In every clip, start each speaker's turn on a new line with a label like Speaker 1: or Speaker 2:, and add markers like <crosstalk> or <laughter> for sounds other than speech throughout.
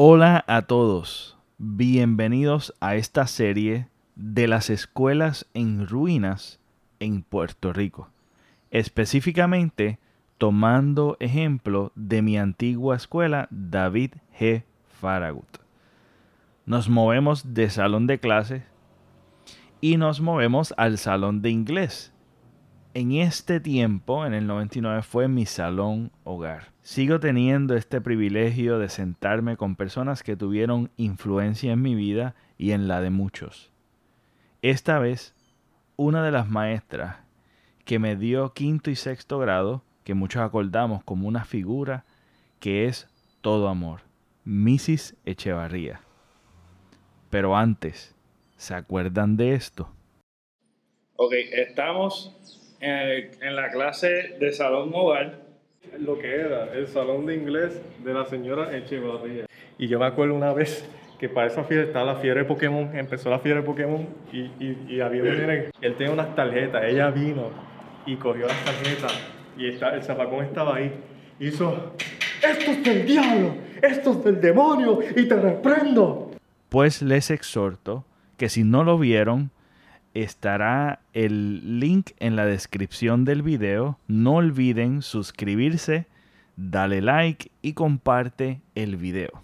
Speaker 1: Hola a todos, bienvenidos a esta serie de las escuelas en ruinas en Puerto Rico. Específicamente tomando ejemplo de mi antigua escuela David G. Faragut. Nos movemos de salón de clases y nos movemos al salón de inglés. En este tiempo, en el 99, fue mi salón hogar. Sigo teniendo este privilegio de sentarme con personas que tuvieron influencia en mi vida y en la de muchos. Esta vez, una de las maestras que me dio quinto y sexto grado, que muchos acordamos como una figura que es todo amor, Mrs. Echevarría. Pero antes, ¿se acuerdan de esto?
Speaker 2: Ok, estamos en, la clase de salón hogar.
Speaker 3: Lo que era el salón de inglés de la señora Echevarría. Y yo me acuerdo una vez que para esa fiesta estaba la fiebre de Pokémon, empezó la fiebre de Pokémon y, y, y había un él tenía unas tarjetas, ella vino y cogió las tarjetas y está, el zapacón estaba ahí. Hizo, esto es del diablo, esto es del demonio y te reprendo.
Speaker 1: Pues les exhorto que si no lo vieron, estará el link en la descripción del video. No olviden suscribirse, dale like y comparte el video.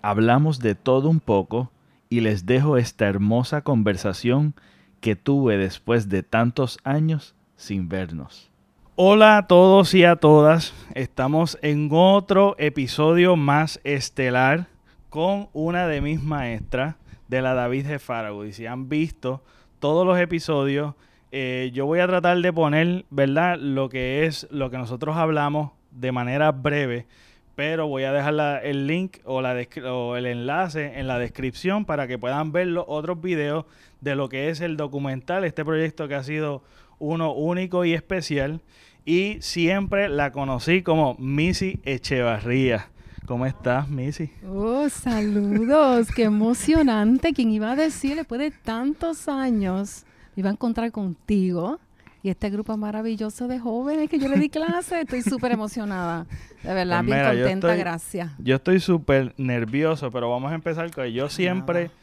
Speaker 1: Hablamos de todo un poco y les dejo esta hermosa conversación que tuve después de tantos años sin vernos. Hola a todos y a todas. Estamos en otro episodio más estelar con una de mis maestras de la David de Farago. Y si han visto todos los episodios, eh, yo voy a tratar de poner, ¿verdad? Lo que es lo que nosotros hablamos de manera breve, pero voy a dejar el link o el enlace en la descripción para que puedan ver los otros videos de lo que es el documental, este proyecto que ha sido uno único y especial. Y siempre la conocí como Missy Echevarría. ¿Cómo estás, Missy?
Speaker 4: Oh, saludos, qué emocionante. ¿Quién iba a decir después de tantos años me iba a encontrar contigo y este grupo maravilloso de jóvenes que yo le di clase? Estoy súper emocionada. De verdad,
Speaker 1: Pues
Speaker 4: bien
Speaker 1: mira, yo
Speaker 4: contenta,
Speaker 1: estoy-
Speaker 4: gracias.
Speaker 1: Yo estoy súper nervioso, pero vamos a empezar con yo siempre,
Speaker 4: Nada.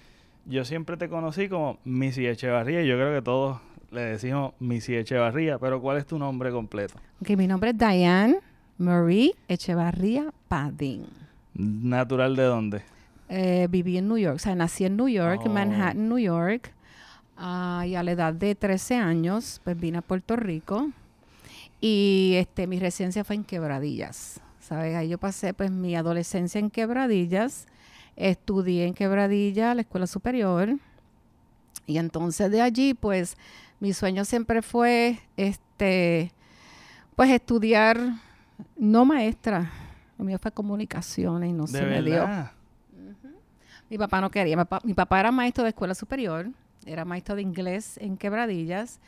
Speaker 1: yo siempre te conocí como Missy Echevarría. y Yo creo que todos le decimos Missy Echevarría, pero ¿cuál es tu nombre completo?
Speaker 4: Ok, mi nombre es Diane Marie Echevarría Padín.
Speaker 1: ¿Natural de dónde?
Speaker 4: Eh, viví en New York, o sea, nací en New York, en
Speaker 1: Oh.
Speaker 4: Manhattan, New York. Ah, y a la edad de 13 años, pues vine a Puerto Rico. Y este, mi residencia fue en Quebradillas. ¿Sabes? Ahí yo pasé pues mi adolescencia en Quebradillas. Estudié en Quebradillas, la escuela superior. Y entonces de allí, pues, mi sueño siempre fue este, pues estudiar, no maestra. Lo mío fue comunicaciones y no se me dio. Mi papá no quería. Mi papá, mi papá era maestro de escuela superior, era maestro de inglés en Quebradillas,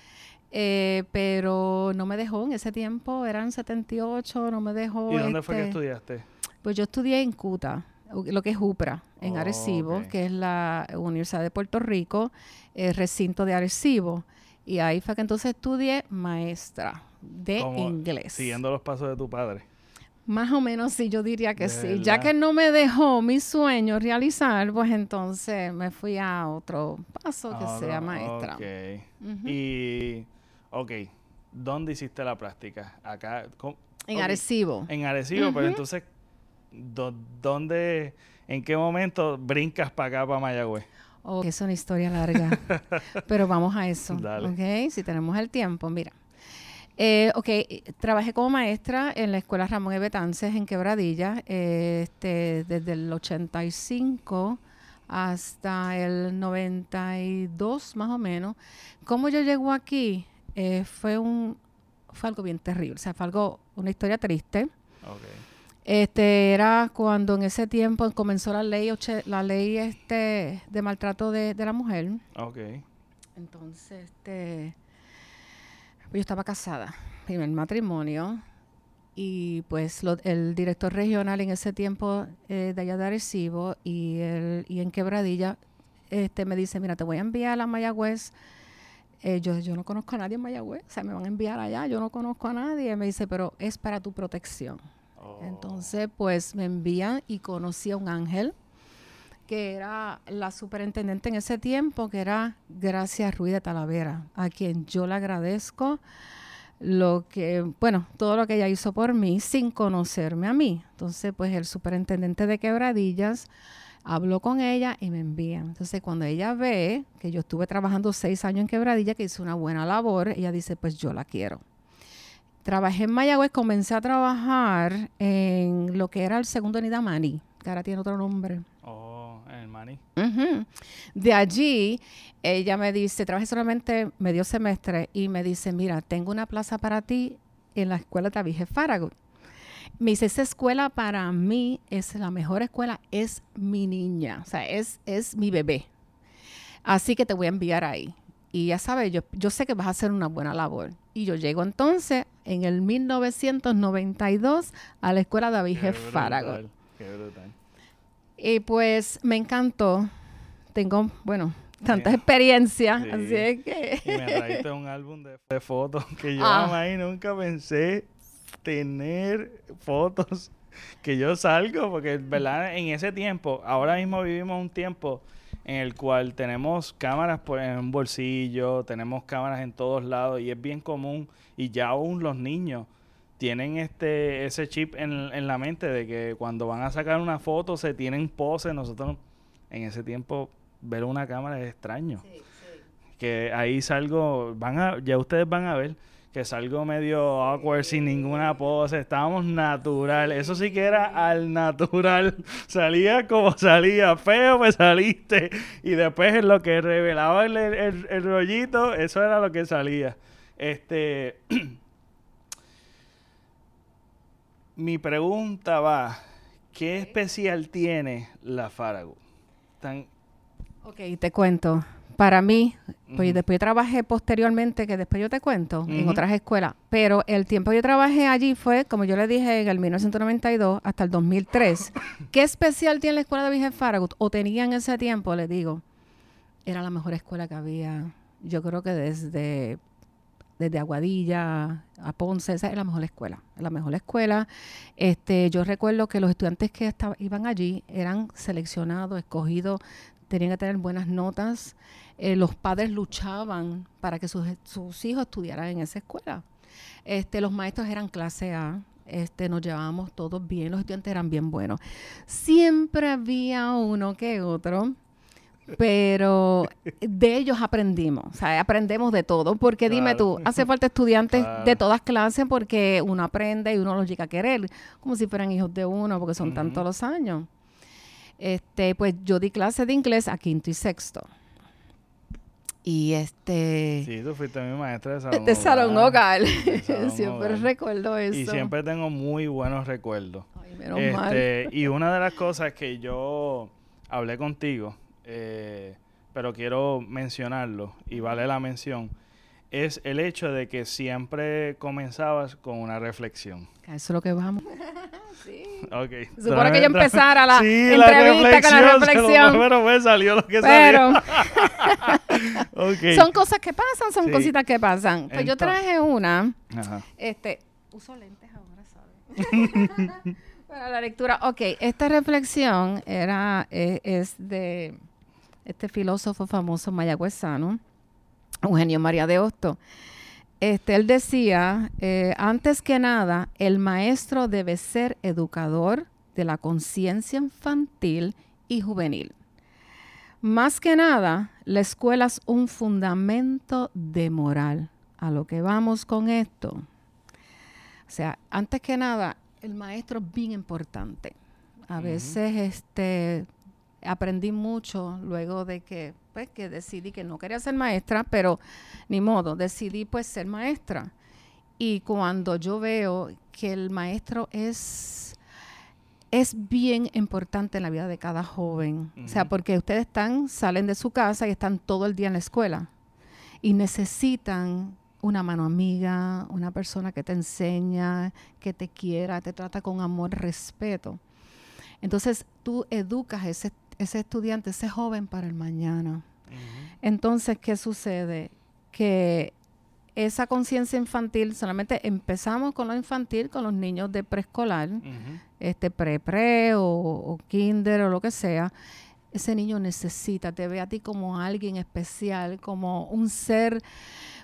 Speaker 4: eh, pero no me dejó en ese tiempo, eran 78, no me dejó.
Speaker 1: ¿Y dónde fue que
Speaker 4: este,
Speaker 1: estudiaste?
Speaker 4: Pues yo estudié en CUTA, lo que es UPRA, en
Speaker 1: Oh,
Speaker 4: Arecibo, que es la Universidad de Puerto Rico, el recinto de Arecibo. Y ahí fue que entonces estudié maestra de
Speaker 1: Como
Speaker 4: inglés.
Speaker 1: Siguiendo los pasos de tu padre.
Speaker 4: Más o menos sí, yo diría que
Speaker 1: De
Speaker 4: sí. Ya que no me dejó mi sueño realizar, pues entonces me fui a otro paso que sea maestra.
Speaker 1: Ok. Y, ok, ¿dónde hiciste la práctica? Acá, ¿cómo?
Speaker 4: En. Arecibo.
Speaker 1: En Arecibo, pero entonces, ¿dónde, en qué momento brincas para acá, para Mayagüez?
Speaker 4: Oh, es una historia larga. <laughs> Pero vamos a eso.
Speaker 1: Dale.
Speaker 4: ¿Ok? Si tenemos el tiempo, mira. Eh, ok, eh, trabajé como maestra en la escuela Ramón E. Betances en Quebradilla eh, este, desde el 85 hasta el 92 más o menos. ¿Cómo yo llego aquí? Eh, fue un fue algo bien terrible, o sea, fue algo, una historia triste.
Speaker 1: Ok.
Speaker 4: Este era cuando en ese tiempo comenzó la ley la ley este de maltrato de, de la mujer.
Speaker 1: Ok.
Speaker 4: Entonces, este pues yo estaba casada, primer matrimonio, y pues lo- el director regional en ese tiempo eh, de allá de Arecibo y, el, y en Quebradilla este, me dice, mira, te voy a enviar a Mayagüez. Eh, yo, yo no conozco a nadie en Mayagüez, o sea, me van a enviar allá, yo no conozco a nadie. Me dice, pero es para tu protección. Entonces, pues me envían y conocí a un ángel que era la superintendente en ese tiempo, que era Gracia Ruiz de Talavera, a quien yo le agradezco lo que, bueno, todo lo que ella hizo por mí sin conocerme a mí. Entonces, pues el superintendente de Quebradillas habló con ella y me envía. Entonces, cuando ella ve que yo estuve trabajando seis años en Quebradilla, que hice una buena labor, ella dice, pues yo la quiero. Trabajé en Mayagüez, comencé a trabajar en lo que era el segundo unidad Mani, que ahora tiene otro nombre.
Speaker 1: Oh, en el maní.
Speaker 4: Ujú. De allí, ella me dice, trabajé solamente medio semestre y me dice, mira, tengo una plaza para ti en la escuela de David G. Farragut. Me dice, esa escuela para mí es la mejor escuela, es mi niña, o sea, es, es mi bebé. Así que te voy a enviar ahí. Y ya sabes, yo, yo sé que vas a hacer una buena labor. Y yo llego entonces en el 1992 a la escuela David G. Farragut.
Speaker 1: brutal, Qué brutal.
Speaker 4: Y pues me encantó. Tengo, bueno, tantas experiencias,
Speaker 1: Sí.
Speaker 4: así es que...
Speaker 1: Y me trajiste un álbum de, de fotos que yo
Speaker 4: Ah.
Speaker 1: jamás y nunca pensé tener fotos que yo salgo, porque verdad en ese tiempo, ahora mismo vivimos un tiempo en el cual tenemos cámaras por en un bolsillo, tenemos cámaras en todos lados y es bien común y ya aún los niños tienen este ese chip en, en la mente de que cuando van a sacar una foto se tienen poses, nosotros en ese tiempo ver una cámara es extraño. Que ahí salgo, van a, ya ustedes van a ver que salgo medio awkward sin ninguna pose, estábamos natural, eso sí que era al natural, <laughs> salía como salía, feo pues saliste, y después en lo que revelaba el, el- el rollito, eso era lo que salía. Este, <clears throat> mi pregunta va, ¿qué especial tiene la Farago? Tan,
Speaker 4: Ok, te cuento. Para mí, pues después yo trabajé posteriormente, que después yo te cuento, en otras escuelas, pero el tiempo que yo trabajé allí fue, como yo le dije, en el 1992 hasta el 2003. <laughs> ¿Qué especial tiene la escuela de Virgen Farragut? O tenía en ese tiempo, le digo, era la mejor escuela que había. Yo creo que desde, desde Aguadilla a Ponce, esa es la mejor escuela, es la mejor escuela. Este, yo recuerdo que los estudiantes que iban allí eran seleccionados, escogidos, tenían que tener buenas notas. Eh, los padres luchaban para que sus, sus hijos estudiaran en esa escuela. Este, los maestros eran clase A, este, nos llevábamos todos bien, los estudiantes eran bien buenos. Siempre había uno que otro, pero de ellos aprendimos, o sea, aprendemos de todo, porque dime tú, <laughs> hace falta estudiantes
Speaker 1: Claro.
Speaker 4: de todas clases porque uno aprende y uno los llega a querer, como si fueran hijos de uno, porque son tantos los años. Este, pues yo di clase de inglés a quinto y sexto. Y este
Speaker 1: sí, tú fuiste mi maestra de salón <laughs>
Speaker 4: de salón hogar.
Speaker 1: De <laughs> salón
Speaker 4: siempre
Speaker 1: hogar.
Speaker 4: recuerdo eso.
Speaker 1: Y siempre tengo muy buenos recuerdos.
Speaker 4: Ay, menos mal.
Speaker 1: Este, y una de las cosas que yo hablé contigo, eh, pero quiero mencionarlo y vale la mención, es el hecho de que siempre comenzabas con una reflexión.
Speaker 4: A Eso es lo que vamos. <laughs>
Speaker 1: Okay.
Speaker 4: Se supone que yo empezara la <laughs>
Speaker 1: Sí,
Speaker 4: entrevista con la
Speaker 1: se lo- <laughs>
Speaker 4: reflexión.
Speaker 1: pero pues salió lo que
Speaker 4: Pero
Speaker 1: salió. Ok.
Speaker 4: son cosas que pasan, son
Speaker 1: Sí.
Speaker 4: cositas que pasan. Pues yo traje una,
Speaker 1: Ajá.
Speaker 4: este, uso lentes ahora, ¿sabes? Para la lectura. Ok, esta reflexión era, eh, es de este filósofo famoso mayagüezano, Eugenio María de Hosto. Este, él decía, eh, antes que nada, el maestro debe ser educador de la conciencia infantil y juvenil. Más que nada, la escuela es un fundamento de moral. A lo que vamos con esto. O sea, antes que nada, el maestro es bien importante. A veces este, aprendí mucho luego de que, pues, que decidí que no quería ser maestra, pero ni modo, decidí pues ser maestra. Y cuando yo veo que el maestro es, es bien importante en la vida de cada joven, o sea, porque ustedes están, salen de su casa y están todo el día en la escuela y necesitan una mano amiga, una persona que te enseña, que te quiera, te trata con amor, respeto. Entonces tú educas ese, ese estudiante, ese joven para el mañana. Entonces, ¿qué sucede? Que esa conciencia infantil, solamente empezamos con lo infantil, con los niños de preescolar, este pre-pre o, o, kinder o lo que sea, ese niño necesita, te ve a ti como alguien especial, como un ser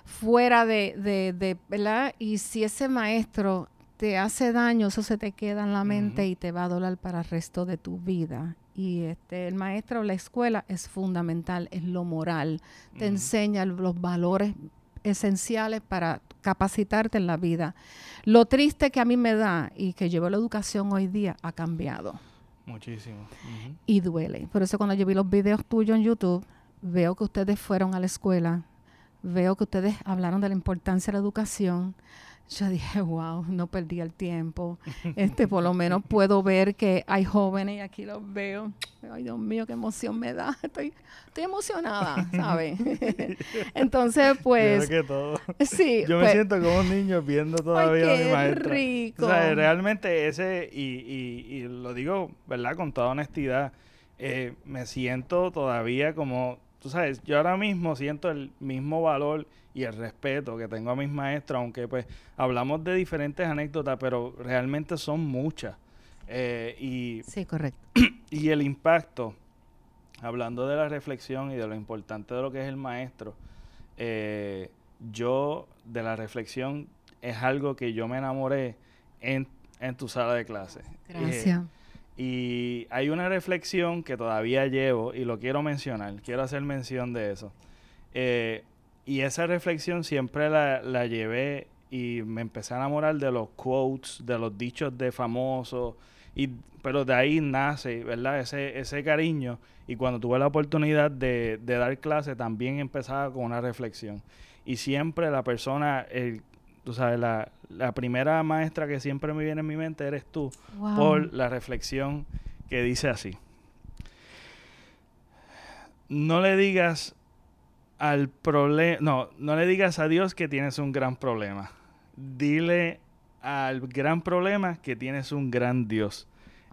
Speaker 4: fuera de, de, de ¿verdad? Y si ese maestro te hace daño, eso se te queda en la mente y te va a doler para el resto de tu vida. Y este, el maestro, la escuela es fundamental, es lo moral, te enseña los valores esenciales para capacitarte en la vida. Lo triste que a mí me da y que llevo la educación hoy día ha cambiado.
Speaker 1: Muchísimo.
Speaker 4: Y duele. Por eso cuando yo vi los videos tuyos en YouTube, veo que ustedes fueron a la escuela, veo que ustedes hablaron de la importancia de la educación, yo dije, wow, no perdí el tiempo. Este, por lo menos puedo ver que hay jóvenes y aquí los veo. Ay, Dios mío, qué emoción me da. Estoy, estoy emocionada, ¿sabes? <laughs> Entonces, pues.
Speaker 1: Que todo.
Speaker 4: Sí.
Speaker 1: Yo me
Speaker 4: pues,
Speaker 1: siento como un niño viendo todavía
Speaker 4: ay,
Speaker 1: a mi maestra.
Speaker 4: rico.
Speaker 1: O sea, realmente ese, y, y, y lo digo, ¿verdad? Con toda honestidad, eh, me siento todavía como, tú sabes, yo ahora mismo siento el mismo valor y el respeto que tengo a mis maestros, aunque pues hablamos de diferentes anécdotas, pero realmente son muchas. Eh, y,
Speaker 4: sí, correcto. <clears throat>
Speaker 1: y el impacto, hablando de la reflexión y de lo importante de lo que es el maestro, eh, yo de la reflexión es algo que yo me enamoré en, en tu sala de clase.
Speaker 4: Gracias.
Speaker 1: Eh, y hay una reflexión que todavía llevo y lo quiero mencionar, quiero hacer mención de eso. Eh, y esa reflexión siempre la, la, llevé y me empecé a enamorar de los quotes, de los dichos de famosos, y, pero de ahí nace, ¿verdad? Ese, ese cariño. Y cuando tuve la oportunidad de, de dar clase, también empezaba con una reflexión. Y siempre la persona, el, tú sabes, la, la, primera maestra que siempre me viene en mi mente eres tú,
Speaker 4: wow.
Speaker 1: por la reflexión que dice así. No le digas al problema, no, no le digas a Dios que tienes un gran problema. Dile al gran problema que tienes un gran Dios.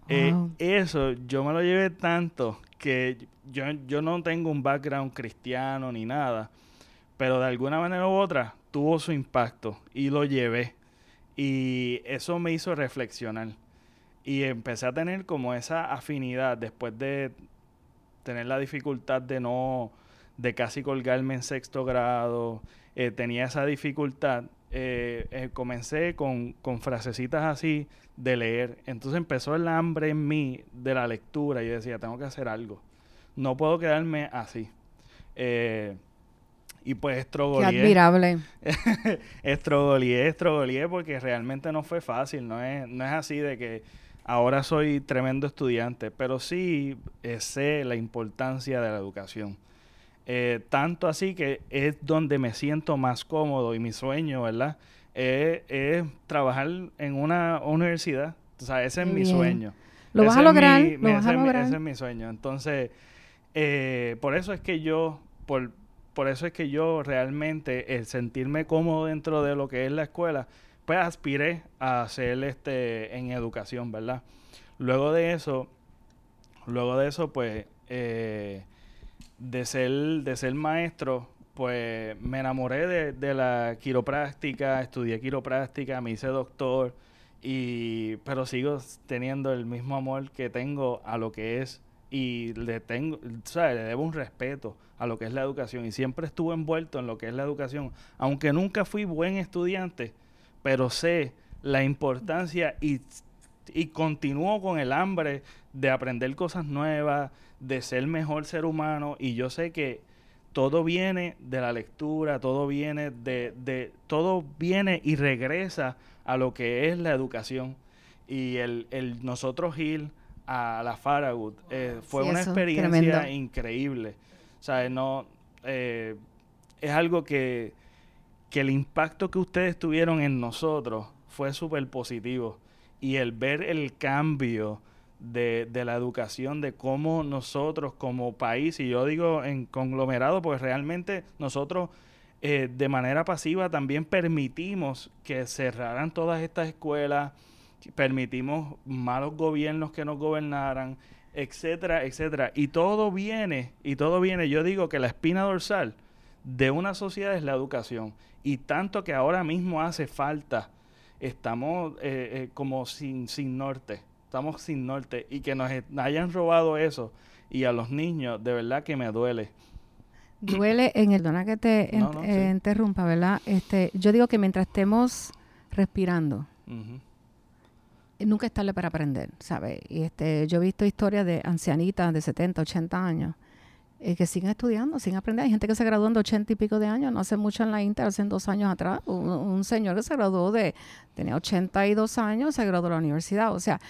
Speaker 4: Wow.
Speaker 1: Eh, eso yo me lo llevé tanto que yo, yo no tengo un background cristiano ni nada, pero de alguna manera u otra tuvo su impacto y lo llevé. Y eso me hizo reflexionar. Y empecé a tener como esa afinidad después de tener la dificultad de no, de casi colgarme en sexto grado, eh, tenía esa dificultad. Eh, eh, comencé con, con, frasecitas así de leer. Entonces empezó el hambre en mí de la lectura y yo decía, tengo que hacer algo. No puedo quedarme así. Y pues estrogolié.
Speaker 4: Qué admirable. <laughs>
Speaker 1: estrogolié, estrogolié porque realmente no fue fácil. No es, no es así de que ahora soy tremendo estudiante, pero sí sé la importancia de la educación. Eh, tanto así que es donde me siento más cómodo y mi sueño, ¿verdad? Eh, es trabajar en una universidad. O sea, ese es mi sueño.
Speaker 4: Lo
Speaker 1: Ese
Speaker 4: vas a lograr,
Speaker 1: mi-
Speaker 4: lo
Speaker 1: mi-
Speaker 4: vas
Speaker 1: ese
Speaker 4: a
Speaker 1: es mi-
Speaker 4: lograr.
Speaker 1: ese es mi sueño. Entonces, eh, por eso es que yo, por, por eso es que yo realmente, el sentirme cómodo dentro de lo que es la escuela, pues aspiré a hacer este en educación, ¿verdad? Luego de eso, luego de eso, pues, eh, de ser, de ser maestro, pues me enamoré de, de la quiropráctica, estudié quiropráctica, me hice doctor, y, pero sigo teniendo el mismo amor que tengo a lo que es y le tengo, ¿sabes? Le debo un respeto a lo que es la educación y siempre estuve envuelto en lo que es la educación, aunque nunca fui buen estudiante, pero sé la importancia y, y continúo con el hambre de aprender cosas nuevas, de ser mejor ser humano y yo sé que todo viene de la lectura, todo viene de, de todo viene y regresa a lo que es la educación y el, el nosotros ir a la Farragut eh, fue
Speaker 4: Sí,
Speaker 1: una
Speaker 4: eso,
Speaker 1: experiencia
Speaker 4: tremendo.
Speaker 1: increíble. O sea, no eh, es algo que, que el impacto que ustedes tuvieron en nosotros fue súper positivo. Y el ver el cambio de, de la educación, de cómo nosotros como país, y yo digo en conglomerado, porque realmente nosotros eh, de manera pasiva también permitimos que cerraran todas estas escuelas, permitimos malos gobiernos que nos gobernaran, etcétera, etcétera. Y todo viene, y todo viene, yo digo que la espina dorsal de una sociedad es la educación. Y tanto que ahora mismo hace falta, estamos eh, eh, como sin, sin norte, estamos sin norte. Y que nos hayan robado eso y a los niños, de verdad que me duele.
Speaker 4: Duele en el, perdona que te eh, interrumpa, ¿verdad? Este, yo digo que mientras estemos respirando, nunca es tarde para aprender, ¿sabes? Y este, yo he visto historias de ancianitas de 70, 80 años eh, que siguen estudiando, siguen aprendiendo. Hay gente que se graduó de 80 y pico de años, no hace mucho en la Inter, hace dos años atrás. Un, señor que se graduó de, tenía 82 años, se graduó de la universidad. O sea,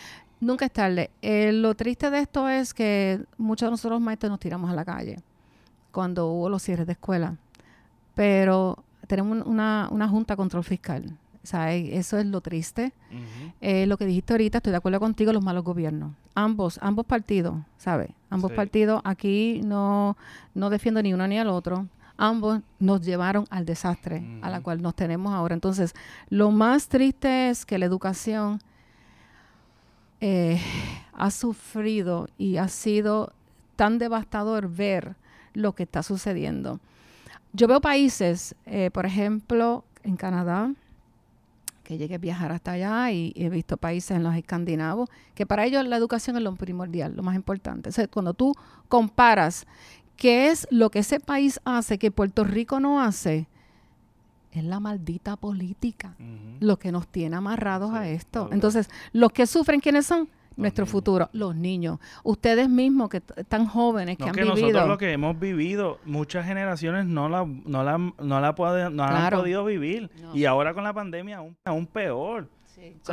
Speaker 4: nunca es tarde. Eh, lo triste de esto es que muchos de nosotros maestros nos tiramos a la calle cuando hubo los cierres de escuela. Pero tenemos una, una junta control fiscal eso es lo triste. Eh, lo que dijiste ahorita, estoy de acuerdo contigo, los malos gobiernos. Ambos, ambos partidos, ¿sabes? Ambos partidos, aquí no, no defiendo ni uno ni al otro. Ambos nos llevaron al desastre a la cual nos tenemos ahora. Entonces, lo más triste es que la educación eh, ha sufrido y ha sido tan devastador ver lo que está sucediendo. Yo veo países, eh, por ejemplo, en Canadá, que llegue a viajar hasta allá y, he visto países en los escandinavos que para ellos la educación es lo primordial, lo más importante. O cuando tú comparas qué es lo que ese país hace que Puerto Rico no hace, es la maldita política lo que nos tiene amarrados a esto. Entonces, los que sufren, ¿quiénes son? Nuestro futuro, los niños. Ustedes mismos que están jóvenes, que han vivido. Nosotros
Speaker 1: lo que hemos vivido, muchas generaciones no la, no la, no la no han podido vivir. Y ahora con la pandemia aún, aún peor.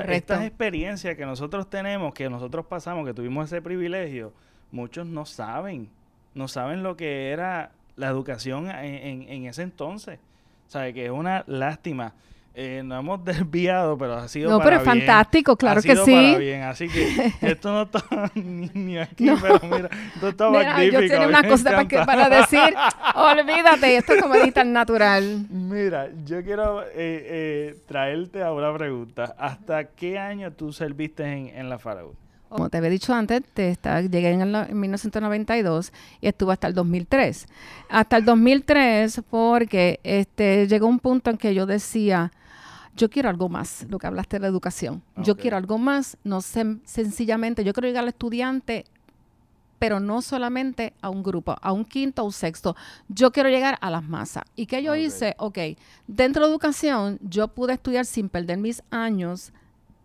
Speaker 1: estas experiencias que nosotros tenemos, que nosotros pasamos, que tuvimos ese privilegio, muchos no saben. No saben lo que era la educación en, en, ese entonces. O sea, que es una lástima. Eh, nos hemos <laughs> desviado, pero ha sido
Speaker 4: no, pero es fantástico, claro que sí.
Speaker 1: bien, así que <laughs> esto no está <laughs> ni, aquí, pero mira, esto está magnífico.
Speaker 4: Yo tengo una cosa para, para, decir, olvídate, esto es como tan natural.
Speaker 1: Mira, yo quiero eh, eh, traerte a una pregunta. ¿Hasta qué año tú serviste en, en la Faraón?
Speaker 4: Como te había dicho antes, te llegué en, en 1992 y estuve hasta el 2003. Hasta el 2003 porque este, llegó un punto en que yo decía, yo quiero algo más, lo que hablaste de la educación. Yo quiero algo más, no sé, sencillamente, yo quiero llegar al estudiante, pero no solamente a un grupo, a un quinto o un sexto. Yo quiero llegar a las masas. ¿Y qué yo hice? Ok, dentro de educación, yo pude estudiar sin perder mis años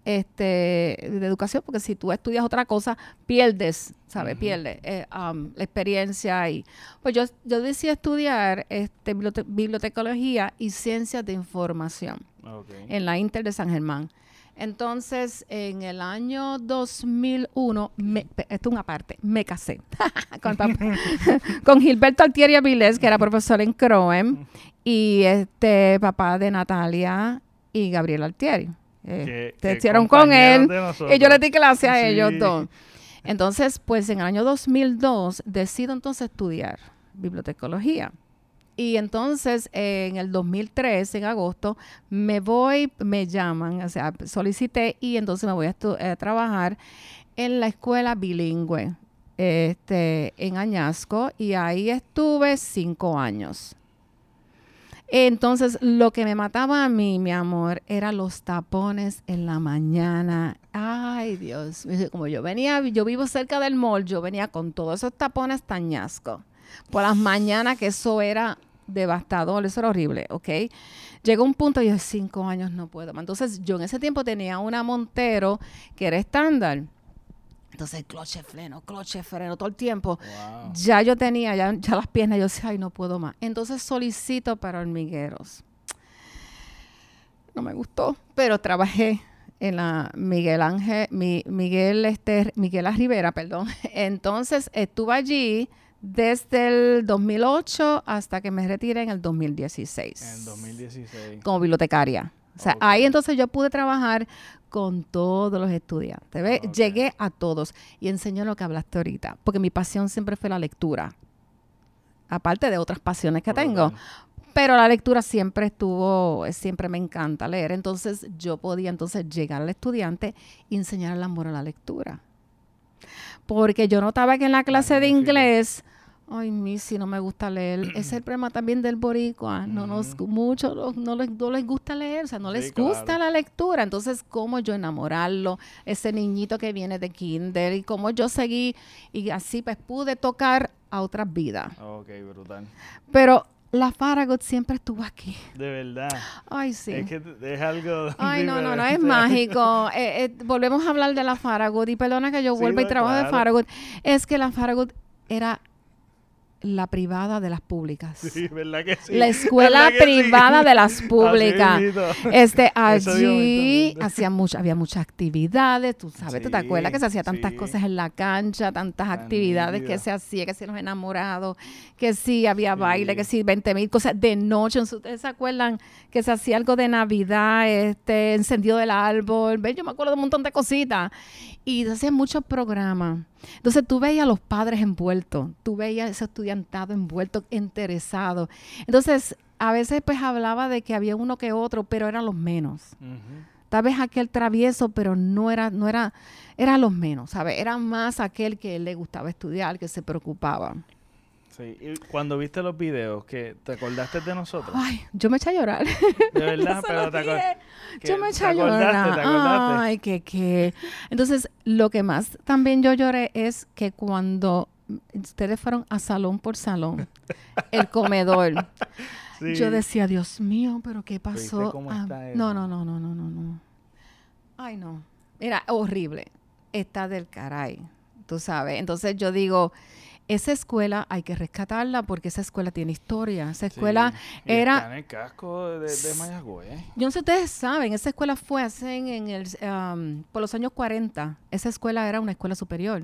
Speaker 4: este, de educación, porque si tú estudias otra cosa, pierdes, ¿sabes? Pierdes eh, um, la experiencia. Y, pues yo, yo decidí estudiar este, bibliotecología y ciencias de información en la Inter de San Germán. Entonces, en el año 2001, esto es una parte, me casé <laughs> con, <laughs> con, Gilberto Altieri Avilés, que era profesor en CROEM, y este papá de Natalia y Gabriel Altieri. Eh, te hicieron con él y yo le di clase a ellos dos. Entonces, pues en el año 2002 decido entonces estudiar bibliotecología. Y entonces en el 2003, en agosto, me voy, me llaman, o sea, solicité y entonces me voy a, a trabajar en la escuela bilingüe este, en Añasco y ahí estuve cinco años. Entonces, lo que me mataba a mí, mi amor, eran los tapones en la mañana. Ay, Dios, como yo venía, yo vivo cerca del mall, yo venía con todos esos tapones tañasco. Por las mañanas, que eso era devastador, eso era horrible, ¿ok? Llegó un punto yo, cinco años no puedo. Entonces, yo en ese tiempo tenía una Montero que era estándar entonces, cloche, freno, cloche, freno, todo el tiempo. Ya yo tenía, ya, ya las piernas, yo decía, ay, no puedo más. Entonces solicito para hormigueros. No me gustó, pero trabajé en la Miguel Ángel, Miguel, este, Miguel Rivera, perdón. <laughs> Entonces estuve allí desde el 2008 hasta que me retiré en el 2016.
Speaker 1: En 2016.
Speaker 4: Como bibliotecaria. O sea, ahí entonces yo pude trabajar con todos los estudiantes. ¿ves? Llegué a todos y enseño lo que hablaste ahorita, porque mi pasión siempre fue la lectura, aparte de otras pasiones que tengo. Pero la lectura siempre estuvo, siempre me encanta leer. Entonces yo podía entonces llegar al estudiante y enseñar el amor a la lectura. Porque yo notaba que en la clase de inglés Ay, Missy, no me gusta leer. Ese es el <clears throat> problema también del boricua. No nos, mucho no, no les, no les gusta leer, o sea, no
Speaker 1: Sí,
Speaker 4: les gusta
Speaker 1: claro.
Speaker 4: la lectura. Entonces, ¿cómo yo enamorarlo? Ese niñito que viene de kinder y cómo yo seguí y así pues pude tocar a otras vidas.
Speaker 1: Ok, brutal.
Speaker 4: Pero la Farragut siempre estuvo aquí.
Speaker 1: De verdad.
Speaker 4: Ay, sí.
Speaker 1: Es que es algo.
Speaker 4: Ay, no, no, no, es mágico. <laughs> Eh, eh, volvemos a hablar de la Farragut y perdona que yo
Speaker 1: Sí,
Speaker 4: vuelva y trabajo de. Farragut. Es que la Farragut era la privada de las públicas.
Speaker 1: Sí, ¿verdad que sí?
Speaker 4: La escuela
Speaker 1: ¿Verdad que sí?
Speaker 4: privada de las <laughs> públicas. Este, allí hacía mucha, había muchas actividades, tú sabes, ¿tú te
Speaker 1: Sí,
Speaker 4: acuerdas que se hacía tantas
Speaker 1: sí.
Speaker 4: cosas en la cancha, tantas
Speaker 1: Tan
Speaker 4: actividades que se hacía, que si los enamorados, que si había baile,
Speaker 1: Sí.
Speaker 4: que si 20 mil cosas de noche, ¿ustedes se acuerdan que se hacía algo de Navidad, este, encendido del árbol? ¿Ves? Yo me acuerdo de un montón de cositas y hacían muchos programas. Entonces tú veías a los padres envueltos, tú veías ese estudiantado envuelto, interesado. Entonces, a veces pues hablaba de que había uno que otro, pero eran los menos. Tal vez aquel travieso, pero no era, no era, era los menos, ¿sabes? Era más aquel que le gustaba estudiar, que se preocupaba.
Speaker 1: Sí. Y cuando viste los videos, que ¿te acordaste de nosotros?
Speaker 4: Ay, yo me eché a llorar.
Speaker 1: De <laughs> verdad, pero te
Speaker 4: dije.
Speaker 1: acor- que
Speaker 4: Yo me eché a
Speaker 1: acordaste,
Speaker 4: llorar.
Speaker 1: ¿Te acordaste?
Speaker 4: Ay, que qué. Entonces, lo que más también yo lloré es que cuando ustedes fueron a salón por salón, <laughs> el comedor,
Speaker 1: Sí.
Speaker 4: yo decía, Dios mío, pero ¿qué
Speaker 1: ¿Viste
Speaker 4: pasó?
Speaker 1: cómo
Speaker 4: Ah,
Speaker 1: está eso?
Speaker 4: no, no, no, no, no, no, no. Ay, no. Era horrible. Está del caray. Tú sabes. Entonces yo digo, esa escuela hay que rescatarla porque esa escuela tiene historia. Esa escuela era-
Speaker 1: Está en el casco de, de Mayagüez.
Speaker 4: yo no sé si ustedes saben, esa escuela fue hace en, en el, um, por los años 40. Esa escuela era una escuela superior.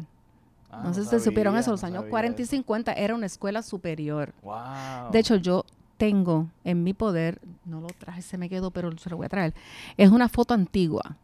Speaker 1: Ah,
Speaker 4: no sé si
Speaker 1: sabía,
Speaker 4: supieron eso,
Speaker 1: no
Speaker 4: los años
Speaker 1: sabía
Speaker 4: 40 y
Speaker 1: eso.
Speaker 4: 50 era una escuela superior.
Speaker 1: Wow.
Speaker 4: De hecho, yo tengo en mi poder, no lo traje, se me quedó, pero se lo voy a traer. Es una foto antigua.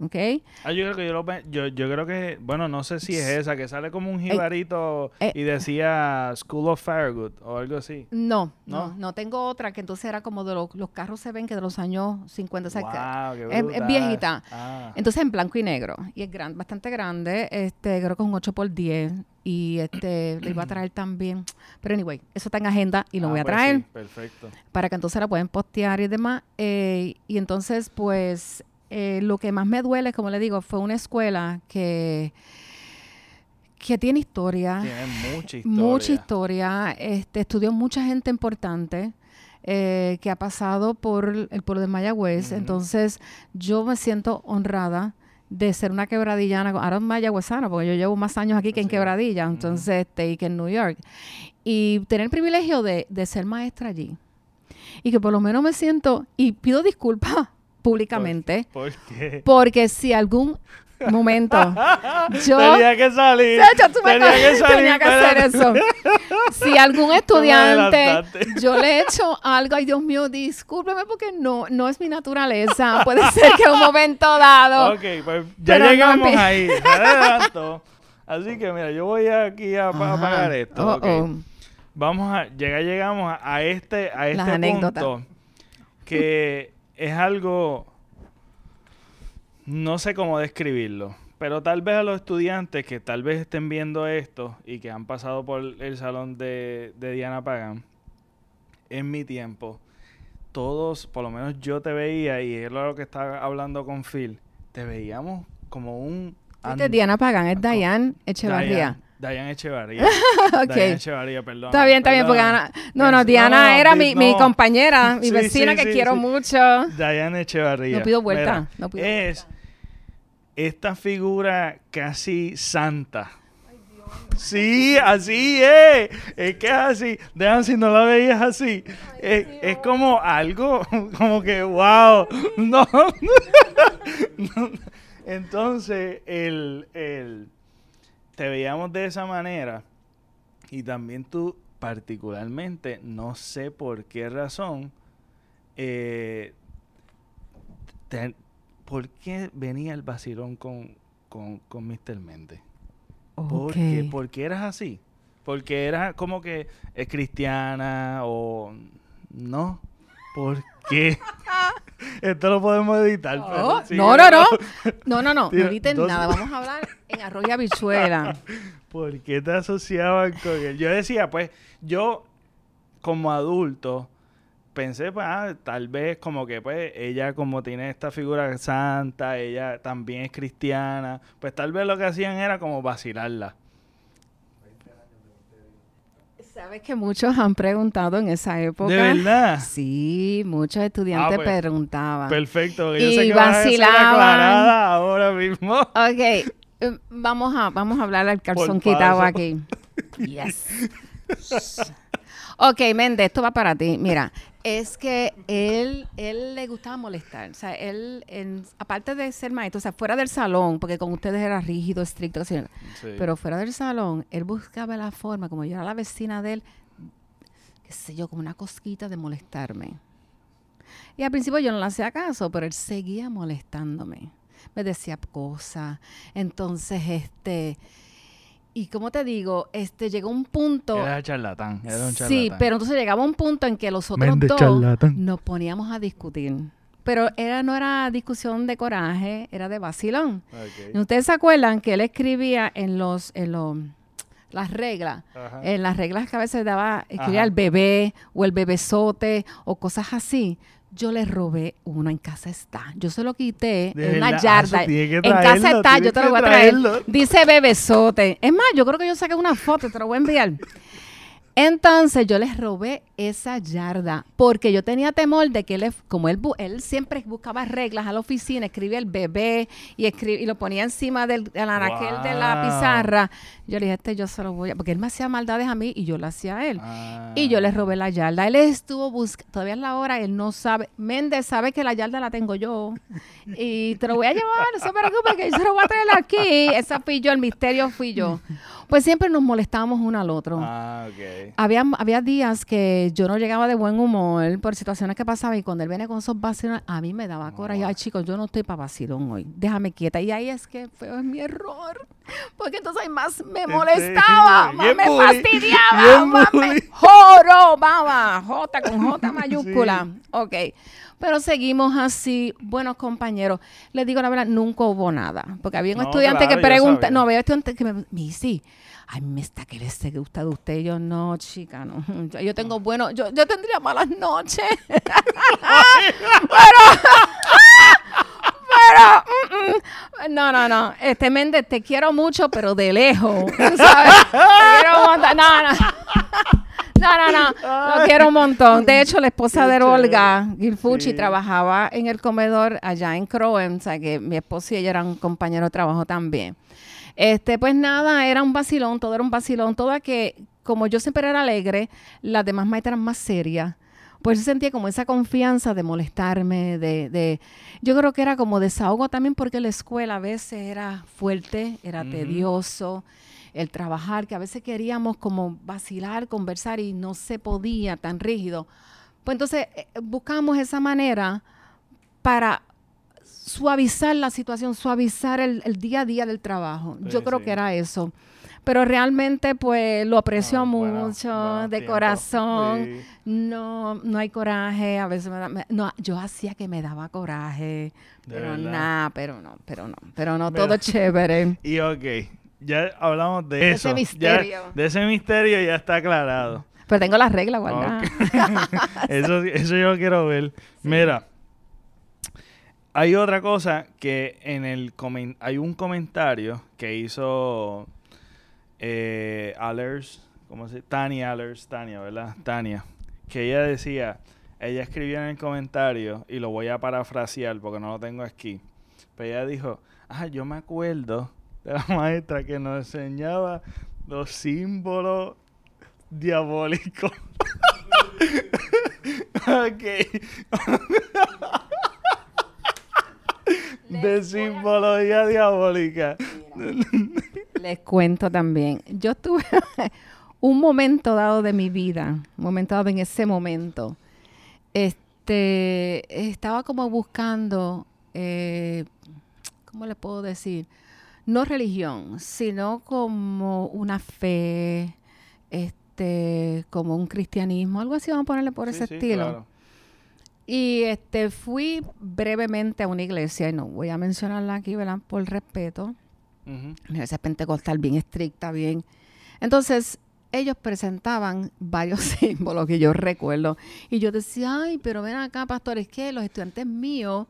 Speaker 4: ¿Ok?
Speaker 1: Ah, yo creo que yo lo yo, yo creo que, bueno, no sé si es esa, que sale como un jibarito
Speaker 4: eh.
Speaker 1: y decía School of Farragut o algo así.
Speaker 4: No,
Speaker 1: ¿No?
Speaker 4: no, no, tengo otra que entonces era como de los, los carros se ven que de los años 50, o sea,
Speaker 1: Wow,
Speaker 4: es- viejita.
Speaker 1: Ah.
Speaker 4: Entonces en blanco y negro. Y es gran, bastante grande. Este, creo que es un 8x10. Y este, lo iba a traer también. Pero anyway, eso está en agenda y lo
Speaker 1: Ah,
Speaker 4: voy a
Speaker 1: pues
Speaker 4: traer
Speaker 1: sí, perfecto.
Speaker 4: para que entonces la pueden postear y demás. Eh, y entonces, pues, eh, lo que más me duele, como le digo, fue una escuela que, que tiene historia
Speaker 1: Tiene mucha historia.
Speaker 4: mucha historia. Este, estudió mucha gente importante eh, que ha pasado por el pueblo de Mayagüez. Entonces, yo me siento honrada de ser una quebradillana, ahora mayagüezana, porque yo llevo más años aquí que en. Quebradilla, entonces, este, y que en New York. Y tener el privilegio de, de ser maestra allí. Y que por lo menos me siento, y pido disculpas públicamente,
Speaker 1: ¿Por qué?
Speaker 4: porque si algún momento <laughs> yo...
Speaker 1: Tenía que salir.
Speaker 4: Tú
Speaker 1: tenía que salir.
Speaker 4: tenía que hacer eso. Si <laughs> algún estudiante yo le he hecho algo, ay Dios mío, discúlpeme porque no, no es mi naturaleza. Puede <laughs> ser que en un momento dado.
Speaker 1: Ok, pues ya
Speaker 4: no
Speaker 1: llegamos ahí. Así que mira, yo voy aquí a,
Speaker 4: Ajá.
Speaker 1: apagar esto.
Speaker 4: Uh-oh.
Speaker 1: Vamos a, llega, llegamos a, este, a este
Speaker 4: Las anécdotas.
Speaker 1: punto que es algo, no sé cómo describirlo, pero tal vez a los estudiantes que tal vez estén viendo esto y que han pasado por el salón de, de Diana Pagan, en mi tiempo, todos, por lo menos yo te veía, y es lo que estaba hablando con Phil, te veíamos como un...
Speaker 4: Este es Diana Pagan, es Diane Echevarría.
Speaker 1: Diane Echevarría. <laughs>
Speaker 4: Ok.
Speaker 1: Diane Echevarría, perdón.
Speaker 4: Está bien, está bien, porque Ana- no, no, Diana
Speaker 1: no,
Speaker 4: era mi, mi compañera, <laughs> mi
Speaker 1: Sí,
Speaker 4: vecina
Speaker 1: sí,
Speaker 4: que
Speaker 1: sí,
Speaker 4: quiero mucho.
Speaker 1: Diane Echevarría.
Speaker 4: No pido vuelta,
Speaker 1: Mira,
Speaker 4: no pido
Speaker 1: es esta figura casi santa. Sí, así es. Es que es así. Dejan si no la veías así. Es, es como algo, <laughs> como que, wow. No. No. Entonces, el, el, te veíamos de esa manera. Y también tú, particularmente, no sé por qué razón, eh, te- ¿por qué venía el vacilón con, con, con Mr. Méndez? ¿Por
Speaker 4: Ok.
Speaker 1: qué? ¿Por qué eras así? Porque eras como que es cristiana o no. ¿Por qué? Esto lo podemos editar.
Speaker 4: No,
Speaker 1: pero sí,
Speaker 4: no, no, no. No, no, no. No editen nada. Vamos a hablar en arroz y habichuela. <laughs>
Speaker 1: ¿Por qué te asociaban con él? Yo decía, pues, yo como adulto pensé, pues, ah, tal vez como que, pues, ella como tiene esta figura santa, ella también es cristiana, pues tal vez lo que hacían era como vacilarla.
Speaker 4: Sabes que muchos han preguntado en esa época.
Speaker 1: ¿De verdad?
Speaker 4: Sí, muchos estudiantes
Speaker 1: Ah, pues,
Speaker 4: preguntaban.
Speaker 1: Perfecto, yo
Speaker 4: Y
Speaker 1: sé que vas a ser
Speaker 4: vacilaban.
Speaker 1: ahora mismo.
Speaker 4: Ok, eh, vamos a, vamos a hablar al calzón quitado aquí. Yes. <laughs> ok, Méndez, esto va para ti. Mira, es que él, él le gustaba molestar. O sea, él, en- aparte de ser maestro, o sea, fuera del salón, porque con ustedes era rígido, estricto, así, pero fuera del salón, él buscaba la forma, como yo era la vecina de él, qué sé yo, como una cosquita de molestarme. Y al principio yo no le hacía caso, pero él seguía molestándome. Me decía cosas. Entonces, este, y como te digo, este, llegó un punto.
Speaker 1: Era charlatán, era un charlatán.
Speaker 4: Sí, pero entonces llegaba un punto en que los otros dos
Speaker 1: charlatán.
Speaker 4: nos poníamos a discutir. Pero era, no era discusión de coraje, era de vacilón. ¿Ustedes se acuerdan que él escribía en los, en los las reglas?
Speaker 1: Ajá.
Speaker 4: En las reglas que a veces daba, escribía
Speaker 1: Ajá.
Speaker 4: el bebé o el bebesote o cosas así. Yo le robé uno en casa está. Yo se lo quité
Speaker 1: De
Speaker 4: en una yarda.
Speaker 1: ah, que
Speaker 4: en
Speaker 1: traerlo,
Speaker 4: casa está, yo te lo voy a traer.
Speaker 1: traerlo.
Speaker 4: Dice bebesote. Es más, yo creo que yo saqué una foto, te lo voy a enviar. Entonces yo les robé esa yarda porque yo tenía temor de que él, como él, siempre buscaba reglas a la oficina, escribía el bebé y, y lo ponía encima del, del anaquel de la pizarra. Yo le dije, este yo se lo voy a... Porque él me hacía maldades a mí y yo lo hacía a él.
Speaker 1: Ah.
Speaker 4: Y yo le robé la yarda. Él estuvo buscando, todavía es la hora, él no sabe. Méndez sabe que la yarda la tengo yo. Y te lo voy a llevar, no se preocupe, que yo se lo voy a traer aquí. Esa fui yo, el misterio fui yo. Pues siempre nos molestábamos uno al otro.
Speaker 1: Ah, ok.
Speaker 4: Había, había días que yo no llegaba de buen humor por situaciones que pasaban y cuando él viene con esos vacilones, a mí me daba coraje. Ay, chicos, yo no estoy para vacilón hoy. Déjame quieta. Y ahí es que fue mi error. Porque entonces más me molestaba, más me
Speaker 1: bully,
Speaker 4: fastidiaba, más me
Speaker 1: bully.
Speaker 4: jorobaba. J con J <laughs> mayúscula. Ok. Pero seguimos así, buenos compañeros. Les digo la verdad, nunca hubo nada. Porque había un
Speaker 1: No,
Speaker 4: estudiante
Speaker 1: claro,
Speaker 4: que pregunta, no, había estudiante que me, me sí, ay, me está que les gusta de usted. Yo, no, chica, no. <laughs> Yo, yo tengo bueno, yo, yo tendría malas noches. <laughs> pero, mm, mm. no, no, no. Este Méndez, te quiero mucho, pero de lejos. ¿tú <laughs> ¿Sabes? Te quiero un montón. No, no. No, no, no. Lo quiero un montón. De hecho, la esposa de. Olga, Gilfucci,
Speaker 1: Sí.
Speaker 4: trabajaba en el comedor allá en Croen. O sea, que mi esposo y ella eran compañeros de trabajo también. Este, pues nada, era un vacilón, todo era un vacilón. Todo que, como yo siempre era alegre, las demás maestras eran más serias. Pues sentía como esa confianza de molestarme, de, de... Yo creo que era como desahogo también porque la escuela a veces era fuerte, era tedioso, el trabajar, que a veces queríamos como vacilar, conversar y no se podía tan rígido. Pues entonces eh, buscamos esa manera para suavizar la situación, suavizar el, el día a día del trabajo.
Speaker 1: Sí,
Speaker 4: Yo creo
Speaker 1: sí.
Speaker 4: que era eso. Pero realmente, pues, lo aprecio
Speaker 1: Ah,
Speaker 4: mucho, de corazón.
Speaker 1: Sí.
Speaker 4: No, no hay coraje. A veces me da, me- no, yo hacía que me daba coraje.
Speaker 1: De
Speaker 4: pero nada, pero no, pero no, pero no, todo chévere. <laughs>
Speaker 1: Y ok, ya hablamos de
Speaker 4: Ese
Speaker 1: eso.
Speaker 4: misterio.
Speaker 1: Ya- de ese misterio ya está aclarado.
Speaker 4: Pero tengo las reglas guardadas. <laughs>
Speaker 1: eso, eso yo quiero ver. Mira, hay otra cosa que en el hay un comentario que hizo eh, Allers, ¿cómo se Tania Allers, Tania, ¿verdad? Tania, que ella decía, ella escribió en el comentario y lo voy a parafrasear porque no lo tengo aquí. Pero ella dijo, ah, yo me acuerdo de la <laughs> maestra que nos enseñaba los símbolos diabólicos. <laughs> ok. <laughs> de simbología diabólica.
Speaker 4: Les cuento también. Yo tuve <laughs> un momento dado de mi vida, un momento dado en ese momento. Este, estaba como buscando, eh, ¿cómo le puedo decir? No religión, sino como una fe, este, como un cristianismo, algo así vamos a ponerle por
Speaker 1: Sí,
Speaker 4: ese
Speaker 1: sí,
Speaker 4: estilo.
Speaker 1: claro.
Speaker 4: Y este fui brevemente a una iglesia, y no voy a mencionarla aquí, ¿verdad? Por respeto. Una iglesia pentecostal bien estricta, bien. Entonces, ellos presentaban varios <laughs> símbolos que yo recuerdo. Y yo decía, ay, pero ven acá, pastor, es que los estudiantes míos,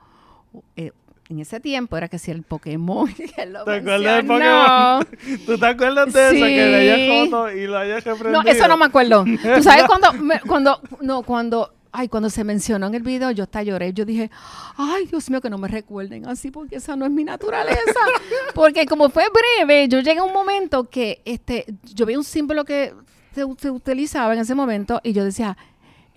Speaker 4: eh, en ese tiempo era que si el Pokémon. <laughs> que lo
Speaker 1: ¿Te acuerdas del
Speaker 4: mencionó. <laughs>
Speaker 1: ¿Tú te acuerdas de eso? Que le hayas
Speaker 4: Sí.
Speaker 1: foto y lo hayas reprendido.
Speaker 4: No, eso no me acuerdo. ¿Tú sabes cuando, me- cuando, no, cuando, ay, cuando se mencionó en el video, yo hasta lloré. Yo dije, ay, Dios mío, que no me recuerden así, porque esa no es mi naturaleza. <laughs> Porque como fue breve, yo llegué a un momento que, este, yo vi un símbolo que se, se utilizaba en ese momento y yo decía,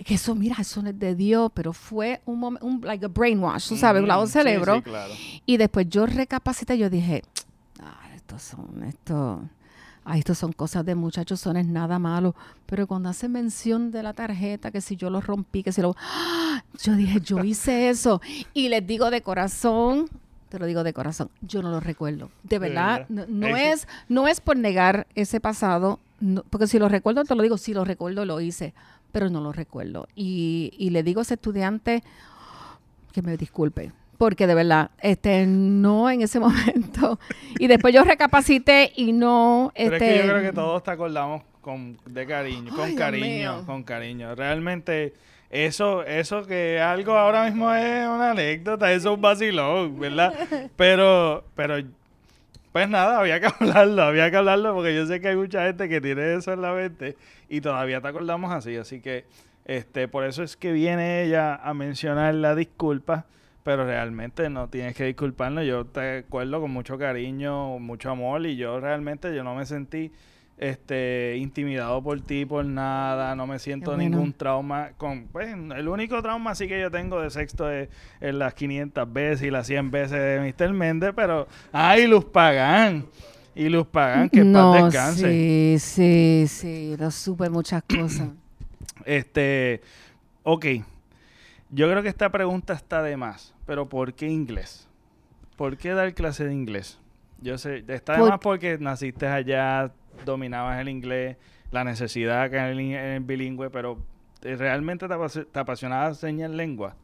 Speaker 4: que eso, mira, eso no es de Dios, pero fue un momento, un, like a brainwash, tú sabes, un lado del
Speaker 1: sí,
Speaker 4: cerebro.
Speaker 1: sí, claro.
Speaker 4: Y después yo recapacité y yo dije, ah, estos son, esto, ay, estos son cosas de muchachos, son es nada malo. Pero cuando hace mención de la tarjeta, que si yo lo rompí, que si lo... ¡Ah! Yo dije, yo hice eso. Y les digo de corazón, te lo digo de corazón, yo no lo recuerdo. De verdad,
Speaker 1: verdad.
Speaker 4: no, es, no es por negar ese pasado, no- porque si lo recuerdo, te lo digo, si lo recuerdo, lo hice, pero no lo recuerdo. Y, y le digo a ese estudiante que me disculpe, porque de verdad, este, no en ese <laughs> momento. Y después yo recapacité y no,
Speaker 1: Pero
Speaker 4: este,
Speaker 1: es que yo creo que todos te acordamos con, de cariño, con
Speaker 4: Ay,
Speaker 1: cariño, con cariño. Realmente, eso, eso que algo ahora mismo es una anécdota, eso es un vacilón, ¿verdad? Pero, pero, pues nada, había que <laughs> hablarlo, había que hablarlo porque yo sé que hay mucha gente que tiene eso en la mente y todavía te acordamos así, así que, este, por eso es que viene ella a mencionar la disculpa. Pero realmente no tienes que disculparnos. Yo te acuerdo con mucho cariño, mucho amor y yo realmente yo no me sentí este intimidado por ti por nada, no me siento
Speaker 4: bueno.
Speaker 1: ningún trauma con pues el único trauma sí que yo tengo de sexto es, es las 500 veces y las 100 veces de Mr. Méndez, pero ay, Luz Pagán. Y Luz Pagán, que
Speaker 4: no,
Speaker 1: paz descanse.
Speaker 4: sí, sí, sí, lo supe muchas cosas.
Speaker 1: Este, ok. Yo creo que esta pregunta está de más, pero ¿por qué inglés? ¿Por qué dar clase de inglés? Yo sé, está de
Speaker 4: Por-
Speaker 1: más porque naciste allá, dominabas el inglés, la necesidad que en el, in- en el bilingüe, pero eh, ¿realmente te, apase- te apasionaba enseñar lengua?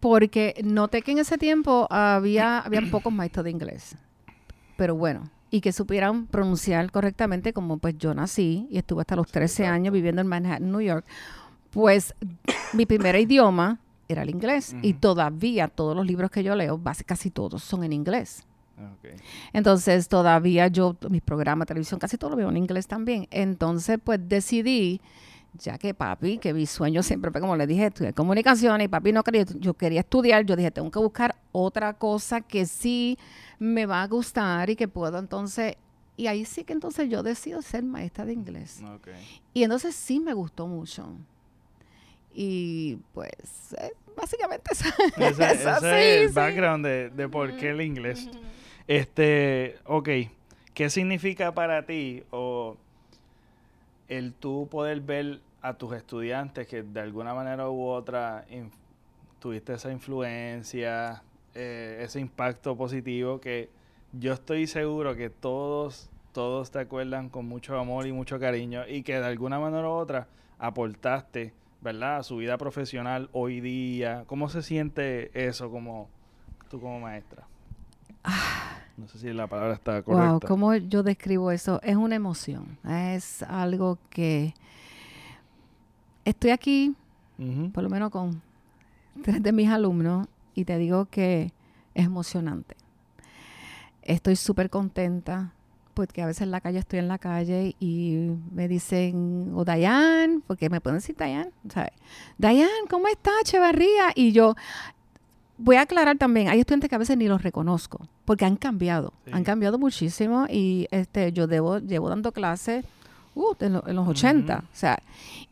Speaker 4: Porque noté que en ese tiempo había, había <clears throat> pocos maestros de inglés. Pero bueno, y que supieran pronunciar correctamente como pues yo nací y estuve hasta los 13 años viviendo en Manhattan, New York. Pues mi primer idioma era el inglés y todavía todos los libros que yo leo, casi todos son en inglés.
Speaker 1: Ok.
Speaker 4: Entonces todavía yo, mis programas de televisión, casi todo lo veo en inglés también. Entonces pues decidí, ya que papi, que mi sueño siempre fue, como le dije, estudiar comunicación y papi no quería, yo quería estudiar, yo dije, tengo que buscar otra cosa que sí me va a gustar y que puedo entonces, y ahí sí que entonces yo decido ser maestra de inglés. Y entonces sí me gustó mucho. Y pues eh, básicamente eso.
Speaker 1: Ese, <laughs>
Speaker 4: eso,
Speaker 1: ese
Speaker 4: sí,
Speaker 1: es el
Speaker 4: sí.
Speaker 1: background de, de por qué el inglés. Este, ok, ¿qué significa para ti o el tú poder ver a tus estudiantes que de alguna manera u otra tuviste esa influencia, eh, ese impacto positivo que yo estoy seguro que todos, todos te acuerdan con mucho amor y mucho cariño y que de alguna manera u otra aportaste, ¿verdad? Su vida profesional hoy día. ¿Cómo se siente eso como tú como maestra? No sé si la palabra está correcta.
Speaker 4: Wow, ¿cómo yo describo eso? Es una emoción. Es algo que estoy aquí, por lo menos con tres de mis alumnos, y te digo que es emocionante. Estoy súper contenta porque a veces en la calle estoy en la calle y me dicen, o Dayan, porque me pueden decir Dayan, ¿sabes? Dayan, ¿cómo estás, Echevarría? Y yo, voy a aclarar también, hay estudiantes que a veces ni los reconozco, porque han cambiado,
Speaker 1: Sí.
Speaker 4: han cambiado muchísimo y este yo debo, llevo dando clases uh, en, lo- en los 80,
Speaker 1: Ujú.
Speaker 4: o sea,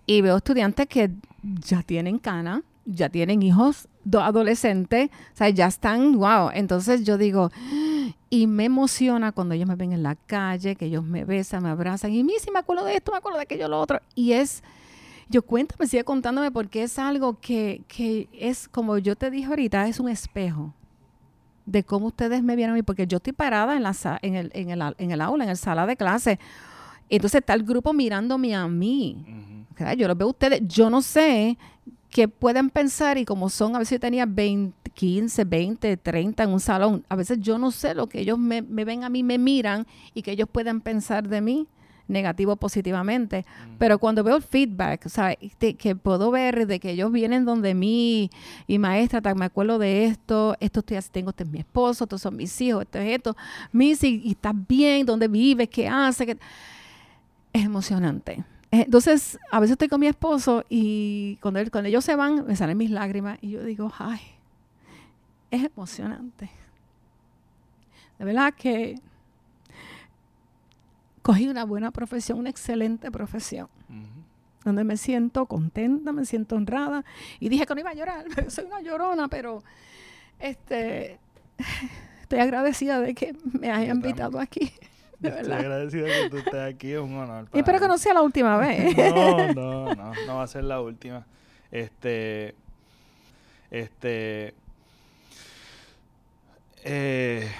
Speaker 4: y veo estudiantes que ya tienen cana, ya tienen hijos do- adolescentes, o sea, ya están, wow, entonces yo digo, y me emociona cuando ellos me ven en la calle, que ellos me besan, me abrazan, y mí sí me acuerdo de esto, me acuerdo de aquello, lo otro, y es... Yo cuéntame, sigue contándome porque es algo que, que es, como yo te dije ahorita, es un espejo de cómo ustedes me vieron a mí, porque yo estoy parada en, la, en, el, en, el, en el aula, en el sala de clase. Entonces está el grupo mirándome a mí. Yo los veo a ustedes. Yo no sé que pueden pensar y como son, a veces yo tenía 20, 15, 20, 30 en un salón, a veces yo no sé lo que ellos me, me ven a mí, me miran y que ellos pueden pensar de mí negativo o positivamente. Pero cuando veo el feedback, o sea, que puedo ver de que ellos vienen donde mí y maestra, me acuerdo de esto, esto estoy haciendo, tengo, este es mi esposo, estos son mis hijos, esto es esto, Missy, y estás bien, dónde vives, qué haces, es emocionante. Eh, Entonces, a veces estoy con mi esposo y cuando, él- cuando ellos se van, me salen mis lágrimas y yo digo, ay, es emocionante. De verdad que cogí una buena profesión, una excelente profesión, donde me siento contenta, me siento honrada. Y dije que no iba a llorar, <laughs> soy una llorona, pero este, estoy agradecida de que me haya
Speaker 1: Yo
Speaker 4: invitado aquí.
Speaker 1: Estoy agradecido que tú estés aquí, es un honor.
Speaker 4: Y espero que no sea la última <laughs> vez.
Speaker 1: No, no, no, no va a ser la última. Este, este, eh,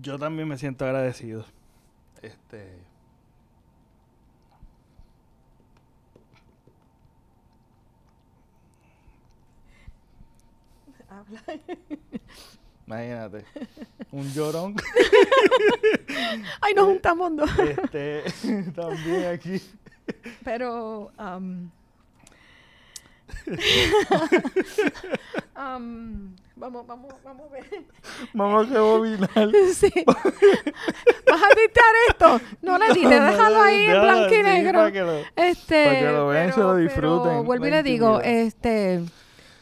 Speaker 1: yo también me siento agradecido. Este, imagínate, un llorón, <laughs>
Speaker 4: Ay, nos juntamos dos.
Speaker 1: este, <laughs> también aquí.
Speaker 4: Pero, um, <laughs> um, vamos, vamos, vamos a ver.
Speaker 1: Vamos a rebobinar.
Speaker 4: Sí. ¿Vas a editar esto? No le edites, déjalo ahí en blanco y negro.
Speaker 1: para que lo-
Speaker 4: Este,
Speaker 1: para que lo vean y se lo disfruten,
Speaker 4: vuelvo y le digo, este,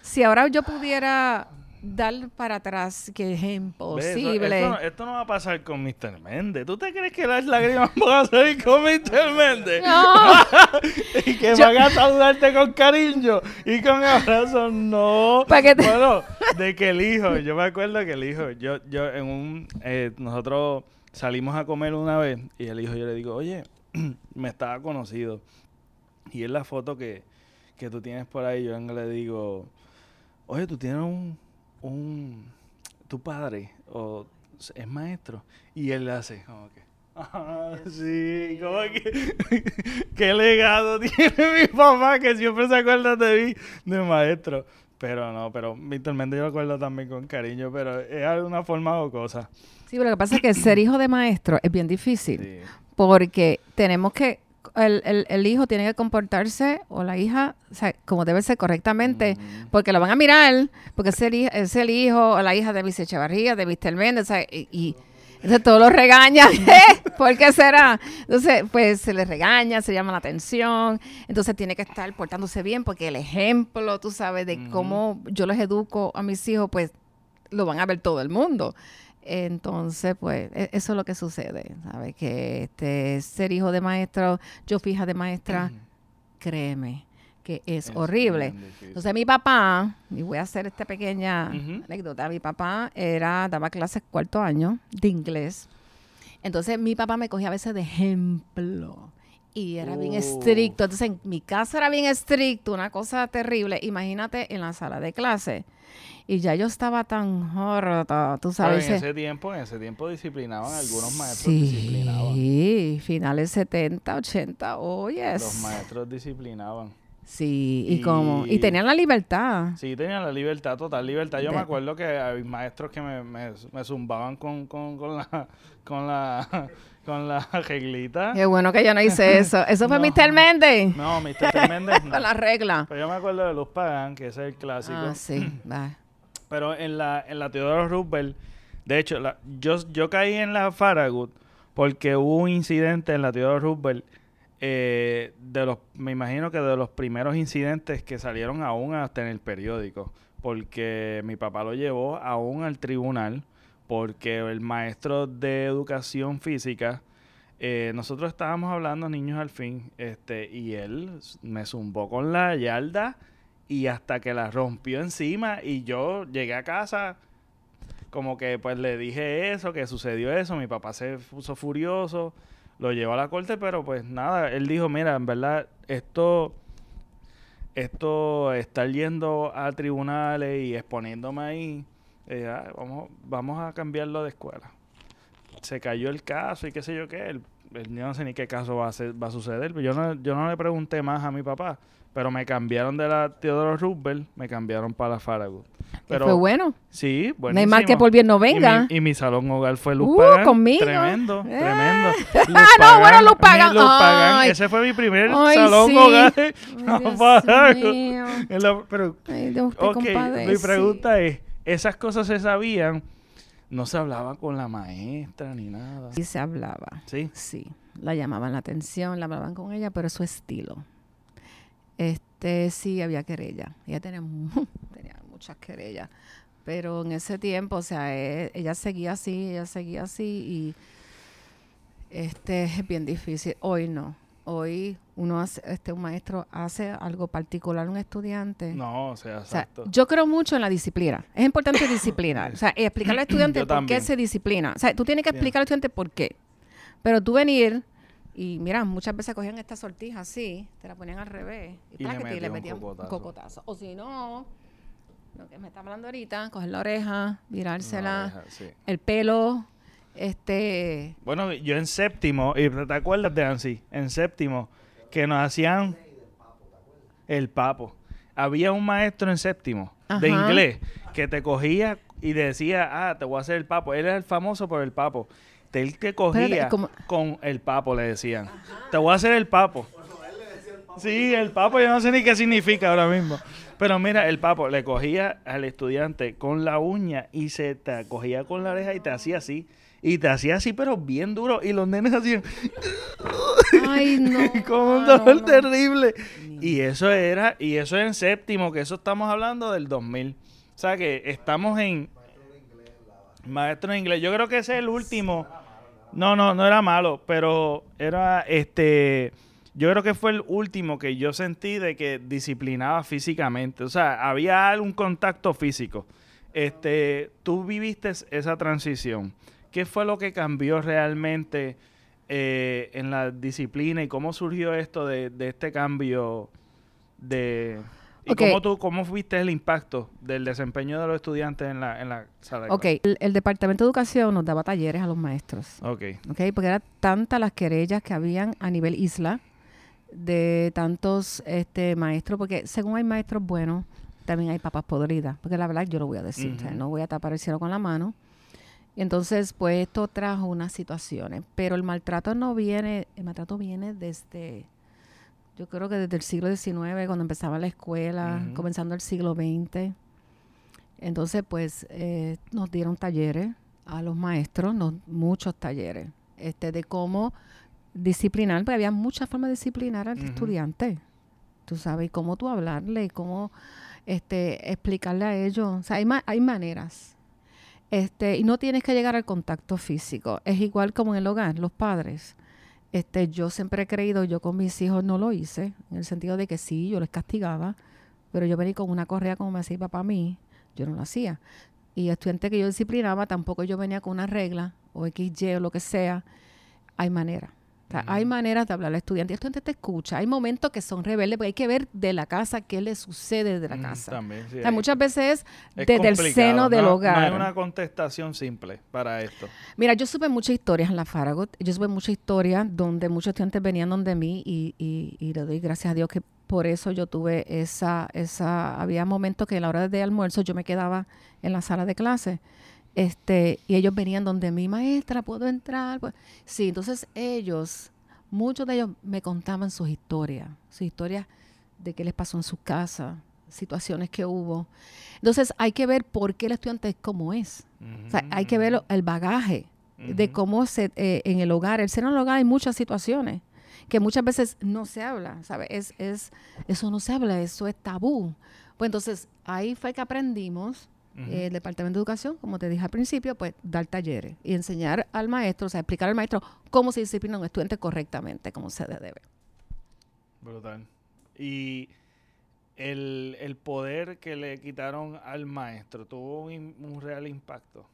Speaker 4: si ahora yo pudiera dar para atrás, que es
Speaker 1: eso-
Speaker 4: imposible.
Speaker 1: Esto, no, esto no va a pasar con Mr. Méndez. ¿Tú te crees que las lágrimas <laughs> van a salir con Mr. Méndez?
Speaker 4: No. <laughs>
Speaker 1: y que
Speaker 4: Yo-
Speaker 1: van a saludarte con cariño y con abrazos. No.
Speaker 4: Te-
Speaker 1: Bueno, de que el hijo, yo me acuerdo que el hijo, yo, yo en un, eh, nosotros salimos a comer una vez y el hijo yo le digo, oye, <clears throat> me estaba conocido. Y en la foto que, que tú tienes por ahí, yo le digo, oye, tú tienes un, un, tu padre, o es maestro. Y él hace, como que, <laughs> ah, sí, como que, <laughs> qué legado <laughs> tiene mi papá, que siempre se acuerda de mí, de maestro. Pero no, pero Víctor Méndez yo lo acuerdo también con cariño, pero es una forma o cosa.
Speaker 4: Sí, pero lo que pasa es que ser hijo de maestro es bien difícil.
Speaker 1: Sí.
Speaker 4: porque tenemos que, el, el- el hijo tiene que comportarse o la hija o sea, como debe ser correctamente,
Speaker 1: Ujú.
Speaker 4: porque lo van a mirar, porque es el, es el hijo o la hija de Vice Echevarría, de Víctor Méndez, o sea, y, y entonces todos los regañan, <laughs> ¿eh? ¿por qué será? Entonces, pues se les regaña, se llama la atención, entonces tiene que estar portándose bien, porque el ejemplo, tú sabes, de cómo yo les educo a mis hijos, pues lo van a ver todo el mundo. Entonces, pues, e- eso es lo que sucede, ¿sabes? Que este, ser hijo de maestro, yo fija de maestra, créeme, que es,
Speaker 1: Es
Speaker 4: horrible. Entonces, mi papá, y voy a hacer esta pequeña anécdota, mi papá era, daba clases cuarto año de inglés. Entonces, mi papá me cogía a veces de ejemplo. Y era bien
Speaker 1: Uh.
Speaker 4: estricto. Entonces, en mi casa era bien estricto, una cosa terrible. Imagínate en la sala de clase. Y ya yo estaba tan horrota, tú
Speaker 1: Pero
Speaker 4: sabes.
Speaker 1: en
Speaker 4: eh,
Speaker 1: ese tiempo, en ese tiempo disciplinaban, algunos maestros disciplinaban.
Speaker 4: Sí, finales 70, 80, oh yes.
Speaker 1: Los maestros disciplinaban.
Speaker 4: Sí, y,
Speaker 1: Y-
Speaker 4: como, y tenían la libertad.
Speaker 1: Sí, tenían la libertad, total libertad. Yo
Speaker 4: De-
Speaker 1: me acuerdo que hay maestros que me, me, me zumbaban con, con, con la con la con la <laughs> reglita.
Speaker 4: Qué bueno que yo no hice <laughs> eso. Eso fue
Speaker 1: No.
Speaker 4: Mr. Méndez.
Speaker 1: No, Mr. Méndez <laughs> no.
Speaker 4: Con la regla.
Speaker 1: Pero yo me acuerdo de Luz Pagán, que ese es el clásico.
Speaker 4: Ah, sí. <clears throat> va.
Speaker 1: Pero en la, en la Teodoro Roosevelt, de hecho, la- yo, yo caí en la Farragut porque hubo un incidente en la Teodoro Roosevelt, eh, de los, me imagino que de los primeros incidentes que salieron aún hasta en el periódico, porque mi papá lo llevó aún al tribunal, porque el maestro de educación física, eh, nosotros estábamos hablando niños al fin, este, y él me zumbó con la yarda y hasta que la rompió encima y yo llegué a casa como que pues le dije eso, que sucedió eso, mi papá se puso furioso, lo llevó a la corte, pero pues nada, él dijo, mira, en verdad esto esto estar yendo a tribunales y exponiéndome ahí, eh, ah, vamos vamos a cambiarlo de escuela. Se cayó el caso y qué sé yo qué, el- eh, yo no sé ni qué caso va a, ser, va a suceder. Yo no, yo no le pregunté más a mi papá, pero me cambiaron de la Teodoro Roosevelt, me cambiaron para la Farragut. Pero,
Speaker 4: fue bueno.
Speaker 1: Sí, bueno.
Speaker 4: No hay mal que por bien no venga.
Speaker 1: Y mi, y mi salón hogar fue Luz
Speaker 4: Uh, conmigo.
Speaker 1: Tremendo,
Speaker 4: Eh.
Speaker 1: tremendo. <laughs>
Speaker 4: Ah, no, bueno, Luz. Ay.
Speaker 1: Ese fue mi primer
Speaker 4: Ay,
Speaker 1: salón
Speaker 4: sí.
Speaker 1: hogar. <laughs>
Speaker 4: Ay,
Speaker 1: No,
Speaker 4: Dios mío. <laughs>
Speaker 1: La- pero,
Speaker 4: Ay, Dios
Speaker 1: mi pregunta es, ¿esas cosas se sabían? No se hablaba con la maestra ni nada.
Speaker 4: Sí se hablaba.
Speaker 1: Sí.
Speaker 4: Sí, la llamaban la atención, la hablaban con ella, pero su estilo. Este, sí, había querella. Ella tenía, <laughs> tenía muchas querellas. Pero en ese tiempo, o sea, e- ella seguía así, ella seguía así y este es bien difícil. Hoy no. Hoy uno hace, este, un maestro hace algo particular a un estudiante.
Speaker 1: No, o sea,
Speaker 4: O sea,
Speaker 1: exacto.
Speaker 4: yo creo mucho en la disciplina. Es importante <coughs> disciplina. O sea, explicarle al estudiante por qué se disciplina. O sea, tú tienes que explicar al estudiante por qué. Pero tú venir y mira, muchas veces cogían esta sortija así, te la ponían al revés
Speaker 1: Y le
Speaker 4: plácate,
Speaker 1: metían un cocotazo.
Speaker 4: O si no, lo que me está hablando ahorita, coger la oreja, virársela,
Speaker 1: sí.
Speaker 4: el pelo, este,
Speaker 1: Bueno, yo en séptimo, y te acuerdas de Nancy, en séptimo, que nos hacían el papo. Había un maestro en séptimo de inglés que te cogía y decía, ah, te voy a hacer el papo. Él era el famoso por el papo. Él te cogía con el papo, le decían. Te voy a hacer el papo. Sí, el papo, yo no sé ni qué significa ahora mismo. Pero mira, el papo le cogía al estudiante con la uña y se te cogía con la oreja y te hacía así. Y te hacía así, pero bien duro. Y los nenes hacían <laughs>
Speaker 4: ay <laughs> no. <laughs>
Speaker 1: con un dolor
Speaker 4: no.
Speaker 1: terrible. Y eso era, y eso en séptimo, que eso estamos hablando del 2000. O sea que estamos en maestro de inglés. Yo creo que ese es el último. No, no, no era malo, pero era este. Yo creo que fue el último que yo sentí de que disciplinaba físicamente. O sea, había algún contacto físico. Este, tú viviste esa transición. ¿Qué fue lo que cambió realmente eh, en la disciplina y cómo surgió esto de, de este cambio de y cómo tú cómo viste el impacto del desempeño de los estudiantes en la en la sala de
Speaker 4: Ok, el, el Departamento de Educación nos daba talleres a los maestros.
Speaker 1: Ok.
Speaker 4: ¿ok? Porque eran tantas las querellas que habían a nivel isla de tantos este, maestros, porque según hay maestros buenos, también hay papas podridas, porque la verdad yo lo voy a decir, o sea,
Speaker 1: Ujú.
Speaker 4: no voy a tapar el cielo con la mano. Y entonces, pues esto trajo unas situaciones, pero el maltrato no viene, el maltrato viene desde, yo creo que desde el siglo XIX, cuando empezaba la escuela, comenzando el siglo XX. Entonces, pues eh, nos dieron talleres a los maestros, nos- muchos talleres, este, de cómo disciplinar, porque había muchas formas de disciplinar al estudiante. Tú sabes, y cómo tú hablarle, y cómo este, explicarle a ellos. O sea, hay, ma- hay maneras. Este, y no tienes que llegar al contacto físico. Es igual como en el hogar, los padres. Este, yo siempre he creído, yo con mis hijos no lo hice, en el sentido de que sí, yo les castigaba, pero yo venía con una correa como me hacía papá a mí, yo no lo hacía. Y estudiante que yo disciplinaba, tampoco yo venía con una regla, o XY o lo que sea. Hay maneras. Hay maneras de hablar al estudiante. El estudiante te escucha. Hay momentos que son rebeldes, porque hay que ver de la casa qué le sucede de la
Speaker 1: Mm,
Speaker 4: casa.
Speaker 1: También, sí,
Speaker 4: O sea,
Speaker 1: hay-
Speaker 4: muchas veces
Speaker 1: es
Speaker 4: desde el seno del hogar.
Speaker 1: No hay una contestación simple para esto.
Speaker 4: Mira, yo supe muchas historias en la Faragut. Yo supe muchas historias donde muchos estudiantes venían donde mí y, y, y le doy gracias a Dios que por eso yo tuve esa, esa, había momentos que a la hora de almuerzo yo me quedaba en la sala de clase. Este, y ellos venían donde mi maestra, ¿puedo entrar? Pues, Sí, entonces ellos, muchos de ellos me contaban sus historias, sus historias de qué les pasó en su casa, situaciones que hubo. Entonces hay que ver por qué el estudiante es como es. O sea, hay que ver lo- el bagaje de cómo se eh, en el hogar, el seno del hogar hay muchas situaciones que muchas veces no se habla, ¿sabes? Es, es, eso no se habla, eso es tabú. Pues entonces ahí fue que aprendimos, El Departamento de Educación, como te dije al principio, pues dar talleres y enseñar al maestro, o sea, explicar al maestro cómo se disciplina a un estudiante correctamente, como se debe.
Speaker 1: Brutal. Y el, el poder que le quitaron al maestro tuvo un, un real impacto.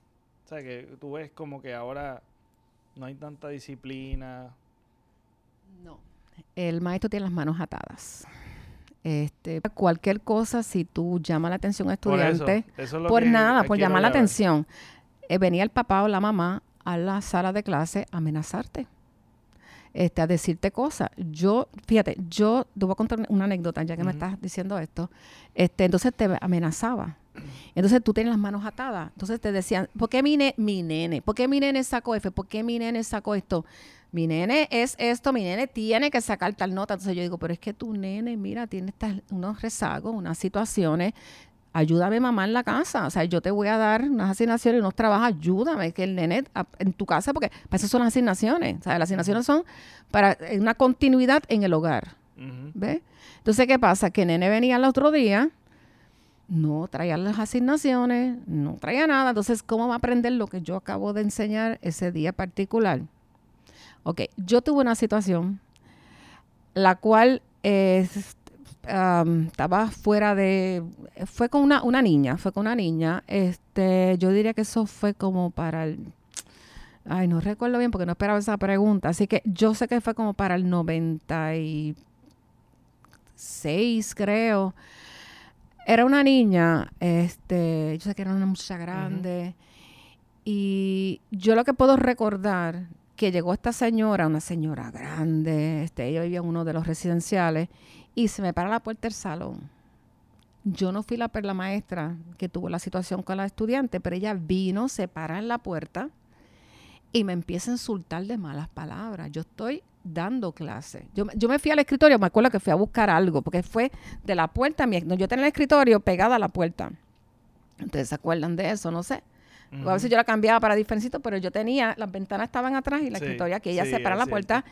Speaker 1: O sea, que tú ves como que ahora no hay tanta disciplina.
Speaker 4: No. El maestro tiene las manos atadas. Este, cualquier cosa, si tú llamas la atención al
Speaker 1: Por eso,
Speaker 4: estudiante,
Speaker 1: eso es
Speaker 4: por nada, por llamar la
Speaker 1: llevar.
Speaker 4: atención. Eh, venía el papá o la mamá a la sala de clase a amenazarte. este, a decirte cosas. Yo, fíjate, yo te voy a contar una anécdota, ya que me estás diciendo esto. Este, entonces te amenazaba. Entonces tú tienes las manos atadas. Entonces te decían, ¿por qué mi, mi nene? ¿Por qué mi nene sacó F? ¿Por qué mi nene sacó esto? Mi nene es esto, mi nene tiene que sacar tal nota. Entonces yo digo, pero es que tu nene, mira, tiene unos rezagos, unas situaciones. Ayúdame mamá en la casa. O sea, yo te voy a dar unas asignaciones y unos trabajos. Ayúdame que el nene en tu casa, porque para eso son las asignaciones. O sea, las asignaciones son para una continuidad en el hogar. ¿Ves? Entonces, ¿qué pasa? Que el nene venía el otro día no traía las asignaciones, no traía nada. Entonces, ¿cómo va a aprender lo que yo acabo de enseñar ese día particular? Ok, yo tuve una situación la cual estaba fuera de, fue con una, una, niña, fue con una niña, este, yo diría que eso fue como para el, ay, no recuerdo bien porque no esperaba esa pregunta, así que yo sé que fue como para el 96, creo, era una niña, este, yo sé que era una muchacha grande, y yo lo que puedo recordar, que llegó esta señora, una señora grande, este, ella vivía en uno de los residenciales, y se me para la puerta del salón. Yo no fui la perla maestra que tuvo la situación con la estudiante, pero ella vino, se para en la puerta y me empieza a insultar de malas palabras. Yo estoy dando clase. Yo, yo me fui al escritorio, me acuerdo que fui a buscar algo, porque fue de la puerta, mi, yo tenía el escritorio pegada a la puerta. Ustedes se acuerdan de eso, no sé. A veces yo la cambiaba para diferencitos, pero yo tenía, las ventanas estaban atrás y la escritorio aquí, ella se para la puerta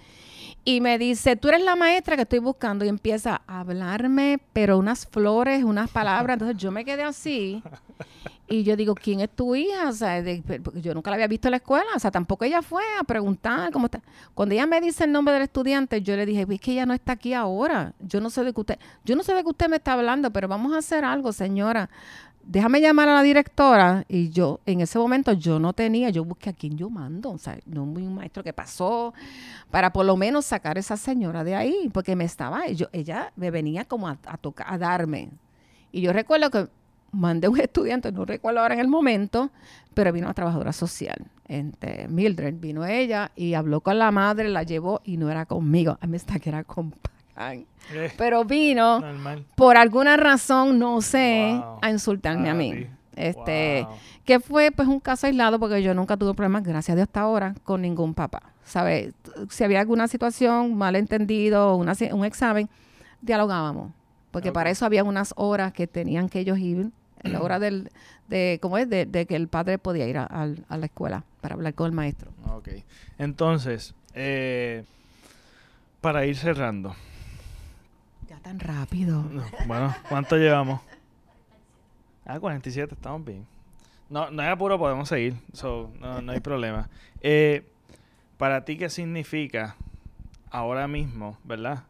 Speaker 4: y me dice, tú eres la maestra que estoy buscando y empieza a hablarme, pero unas flores, unas palabras. Entonces yo me quedé así y yo digo, ¿quién es tu hija? O sea, porque yo nunca la había visto en la escuela, o sea, tampoco ella fue a preguntar cómo está. Cuando ella me dice el nombre del estudiante, yo le dije, es que ella no está aquí ahora. Yo no sé de qué usted, yo no sé de qué usted me está hablando, pero vamos a hacer algo, señora. Déjame llamar a la directora y yo, en ese momento yo no tenía, yo busqué a quién yo mando, o sea, no un maestro que pasó, para por lo menos sacar a esa señora de ahí, porque me estaba, yo, ella me venía como a, tocar, a darme. Y yo recuerdo que mandé un estudiante, no recuerdo ahora en el momento, pero vino una trabajadora social. Este, Mildred, vino ella y habló con la madre, la llevó y no era conmigo, a mí está que era con Eh, pero vino por alguna razón, no sé, a insultarme a mí. Este, que fue pues un caso aislado porque yo nunca tuve problemas, gracias a Dios hasta ahora, con ningún papá. ¿Sabes? Si había alguna situación, malentendido, una, un examen, dialogábamos porque para eso había unas horas que tenían que ellos ir, en la hora del, de, ¿cómo es? De, que el padre podía ir a, la escuela para hablar con el maestro.
Speaker 1: Ok. Entonces, eh, para ir cerrando.
Speaker 4: Tan rápido.
Speaker 1: bueno, ¿cuánto llevamos? Ah, 47, estamos bien. No, no hay apuro, podemos seguir. no, no hay problema. Eh, para ti, ¿qué significa ahora mismo, verdad?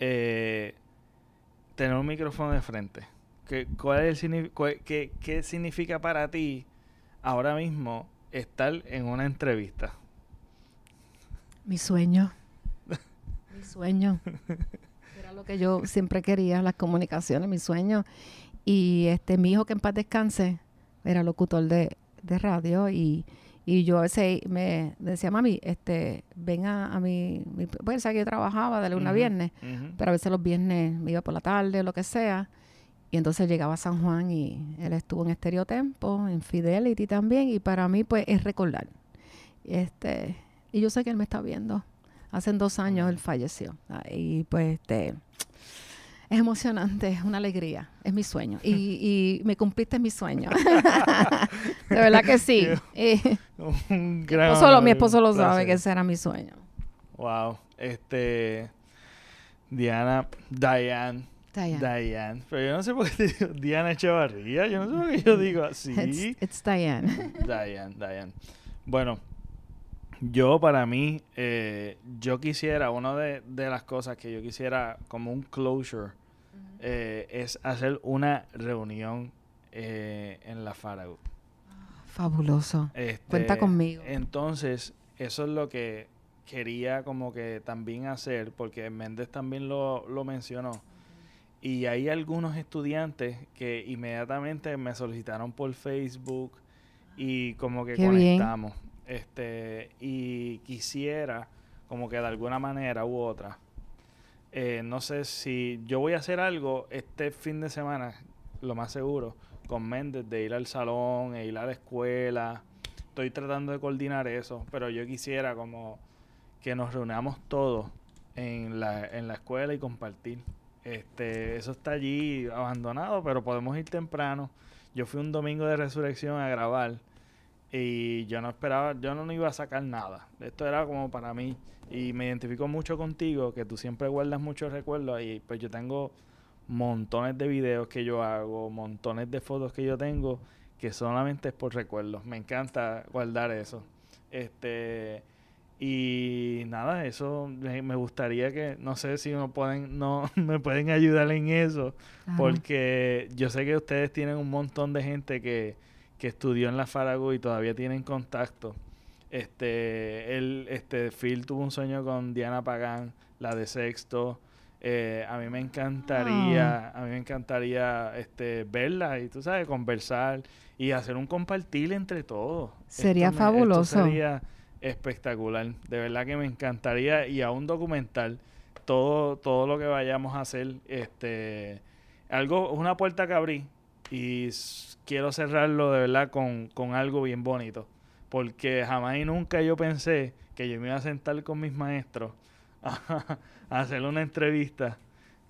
Speaker 1: Eh, tener un micrófono de frente. ¿Qué, cuál es el, qué, significa para ti ahora mismo estar en una entrevista?
Speaker 4: Mi sueño. mi sueño. Lo que yo siempre quería, las comunicaciones, mi sueño. Y este mi hijo que en paz descanse era locutor de, de radio y y yo a veces me decía, mami, este, ven a, mi, mi pues, que yo trabajaba de lunes a viernes, pero a veces los viernes me iba por la tarde o lo que sea. Y entonces llegaba a San Juan y él estuvo en Estereotempo, en Fidelity también, y para mí pues es recordar. Este, y yo sé que él me está viendo. Hace dos años él falleció. Y pues este es emocionante, es una alegría, es mi sueño. Y, <laughs> y me cumpliste mi sueño. <laughs> de verdad que sí. <laughs> mi, esposo lo, mi esposo lo sabe que ese era mi sueño.
Speaker 1: Wow. Este. Diana, Diane. Diane. Pero yo no sé por qué te digo Diana Echevarría. Yo no sé por qué yo digo así.
Speaker 4: It's, Diane.
Speaker 1: Diane, Diane. Bueno, yo para mí, eh, yo quisiera, una de, de, las cosas que yo quisiera como un closure eh, es hacer una reunión eh, en la Faragut.
Speaker 4: Fabuloso. Cuenta este, conmigo.
Speaker 1: Entonces, eso es lo que quería como que también hacer, porque Méndez también lo, mencionó. Y hay algunos estudiantes que inmediatamente me solicitaron por Facebook y como que conectamos. Este, y quisiera como que de alguna manera u otra. Eh, no sé si yo voy a hacer algo este fin de semana, lo más seguro, con Méndez, de ir al salón e ir a la escuela. Estoy tratando de coordinar eso, pero yo quisiera como que nos reunamos todos en la, en la escuela y compartir. Este, eso está allí abandonado, pero podemos ir temprano. Yo fui un domingo de resurrección a grabar y yo no esperaba, yo no iba a sacar nada. Esto era como para mí y me identifico mucho contigo, que tú siempre guardas muchos recuerdos y pues yo tengo montones de videos que yo hago, montones de fotos que yo tengo que solamente es por recuerdos. Me encanta guardar eso. Este y nada, eso me gustaría que, no sé si no pueden, no <laughs> me pueden ayudar en eso, porque yo sé que ustedes tienen un montón de gente que, que estudió en la Farago y todavía tienen contacto. Este, él, este, Phil tuvo un sueño con Diana Pagán, la de sexto. Eh, a mí me encantaría, ah. a mí me encantaría este, verla y tú sabes, conversar y hacer un compartir entre todos.
Speaker 4: Sería fabuloso.
Speaker 1: sería espectacular. De verdad que me encantaría y a un documental todo, todo lo que vayamos a hacer. Este, algo, una puerta que abrí y quiero cerrarlo de verdad con, con algo bien bonito. Porque jamás y nunca yo pensé que yo me iba a sentar con mis maestros <laughs> a, hacer una entrevista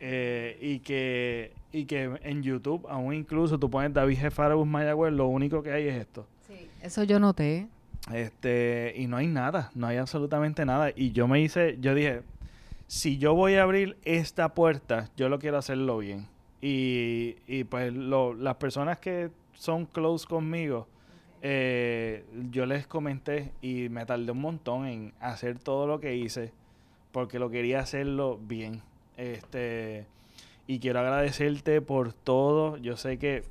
Speaker 1: eh, y que y que en YouTube aún incluso tú pones David Jefarabus Mayagüez, lo único que hay es esto.
Speaker 4: Sí, eso yo noté.
Speaker 1: Este, y no hay nada, no hay absolutamente nada. Y yo me hice, yo dije, si yo voy a abrir esta puerta, yo lo quiero hacerlo bien. Y, y pues lo, las personas que son close conmigo, eh, yo les comenté y me tardé un montón en hacer todo lo que hice porque lo quería hacerlo bien. Este, y quiero agradecerte por todo. Yo sé que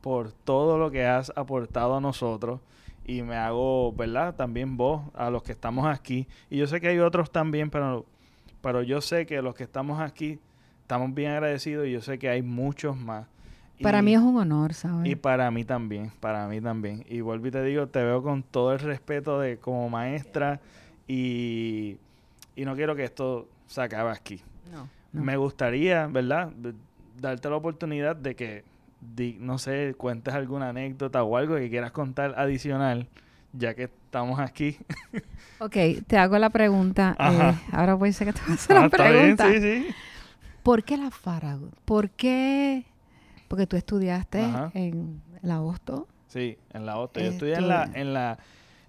Speaker 1: por todo lo que has aportado a nosotros y me hago, ¿verdad? También vos, a los que estamos aquí. Y yo sé que hay otros también, pero, pero yo sé que los que estamos aquí estamos bien agradecidos y yo sé que hay muchos más.
Speaker 4: Para mí es un honor, ¿sabes?
Speaker 1: Y para mí también, para mí también. Y vuelvo y te digo, te veo con todo el respeto de como maestra y, y no quiero que esto se acabe aquí. No, Me gustaría, ¿verdad? Darte la oportunidad de que no sé, cuentes alguna anécdota o algo que quieras contar adicional, ya que estamos aquí.
Speaker 4: ok, te hago la pregunta. <laughs> Eh, ahora voy a decir que te voy a hacer la pregunta. sí, sí. ¿Por qué la Farragut? ¿Por qué? Porque tú estudiaste en la Hosto.
Speaker 1: Sí, en la Hosto. Yo estudié en la, en la...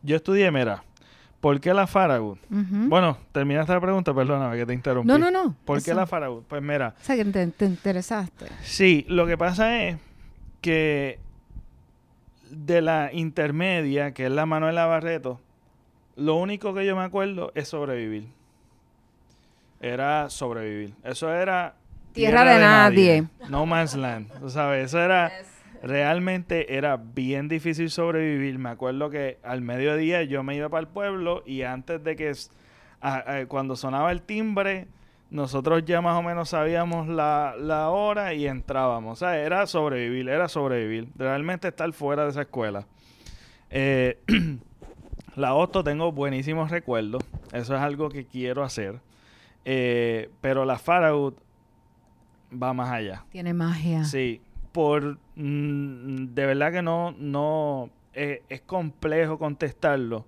Speaker 1: Yo estudié, mira, ¿Por qué la Faragut? Bueno, terminaste la pregunta, perdóname que te interrumpí.
Speaker 4: No, no, no.
Speaker 1: ¿Por qué la Faragut? Pues mira.
Speaker 4: O sea, que te, interesaste.
Speaker 1: Sí, lo que pasa es que de la intermedia, que es la Manuela Barreto, lo único que yo me acuerdo es sobrevivir. Era sobrevivir. Eso era...
Speaker 4: Tierra, de, nadie.
Speaker 1: No man's land. ¿Tú sabes? Eso era realmente era bien difícil sobrevivir. Me acuerdo que al mediodía yo me iba para el pueblo y antes de que cuando sonaba el timbre, nosotros ya más o menos sabíamos la, la, hora y entrábamos. O sea, era sobrevivir, era sobrevivir. Realmente estar fuera de esa escuela. Eh, <clears throat> la Otto tengo buenísimos recuerdos. Eso es algo que quiero hacer. Eh, pero la Faragut va más allá.
Speaker 4: Tiene magia.
Speaker 1: Sí, por mm, de verdad que no, no eh, es complejo contestarlo,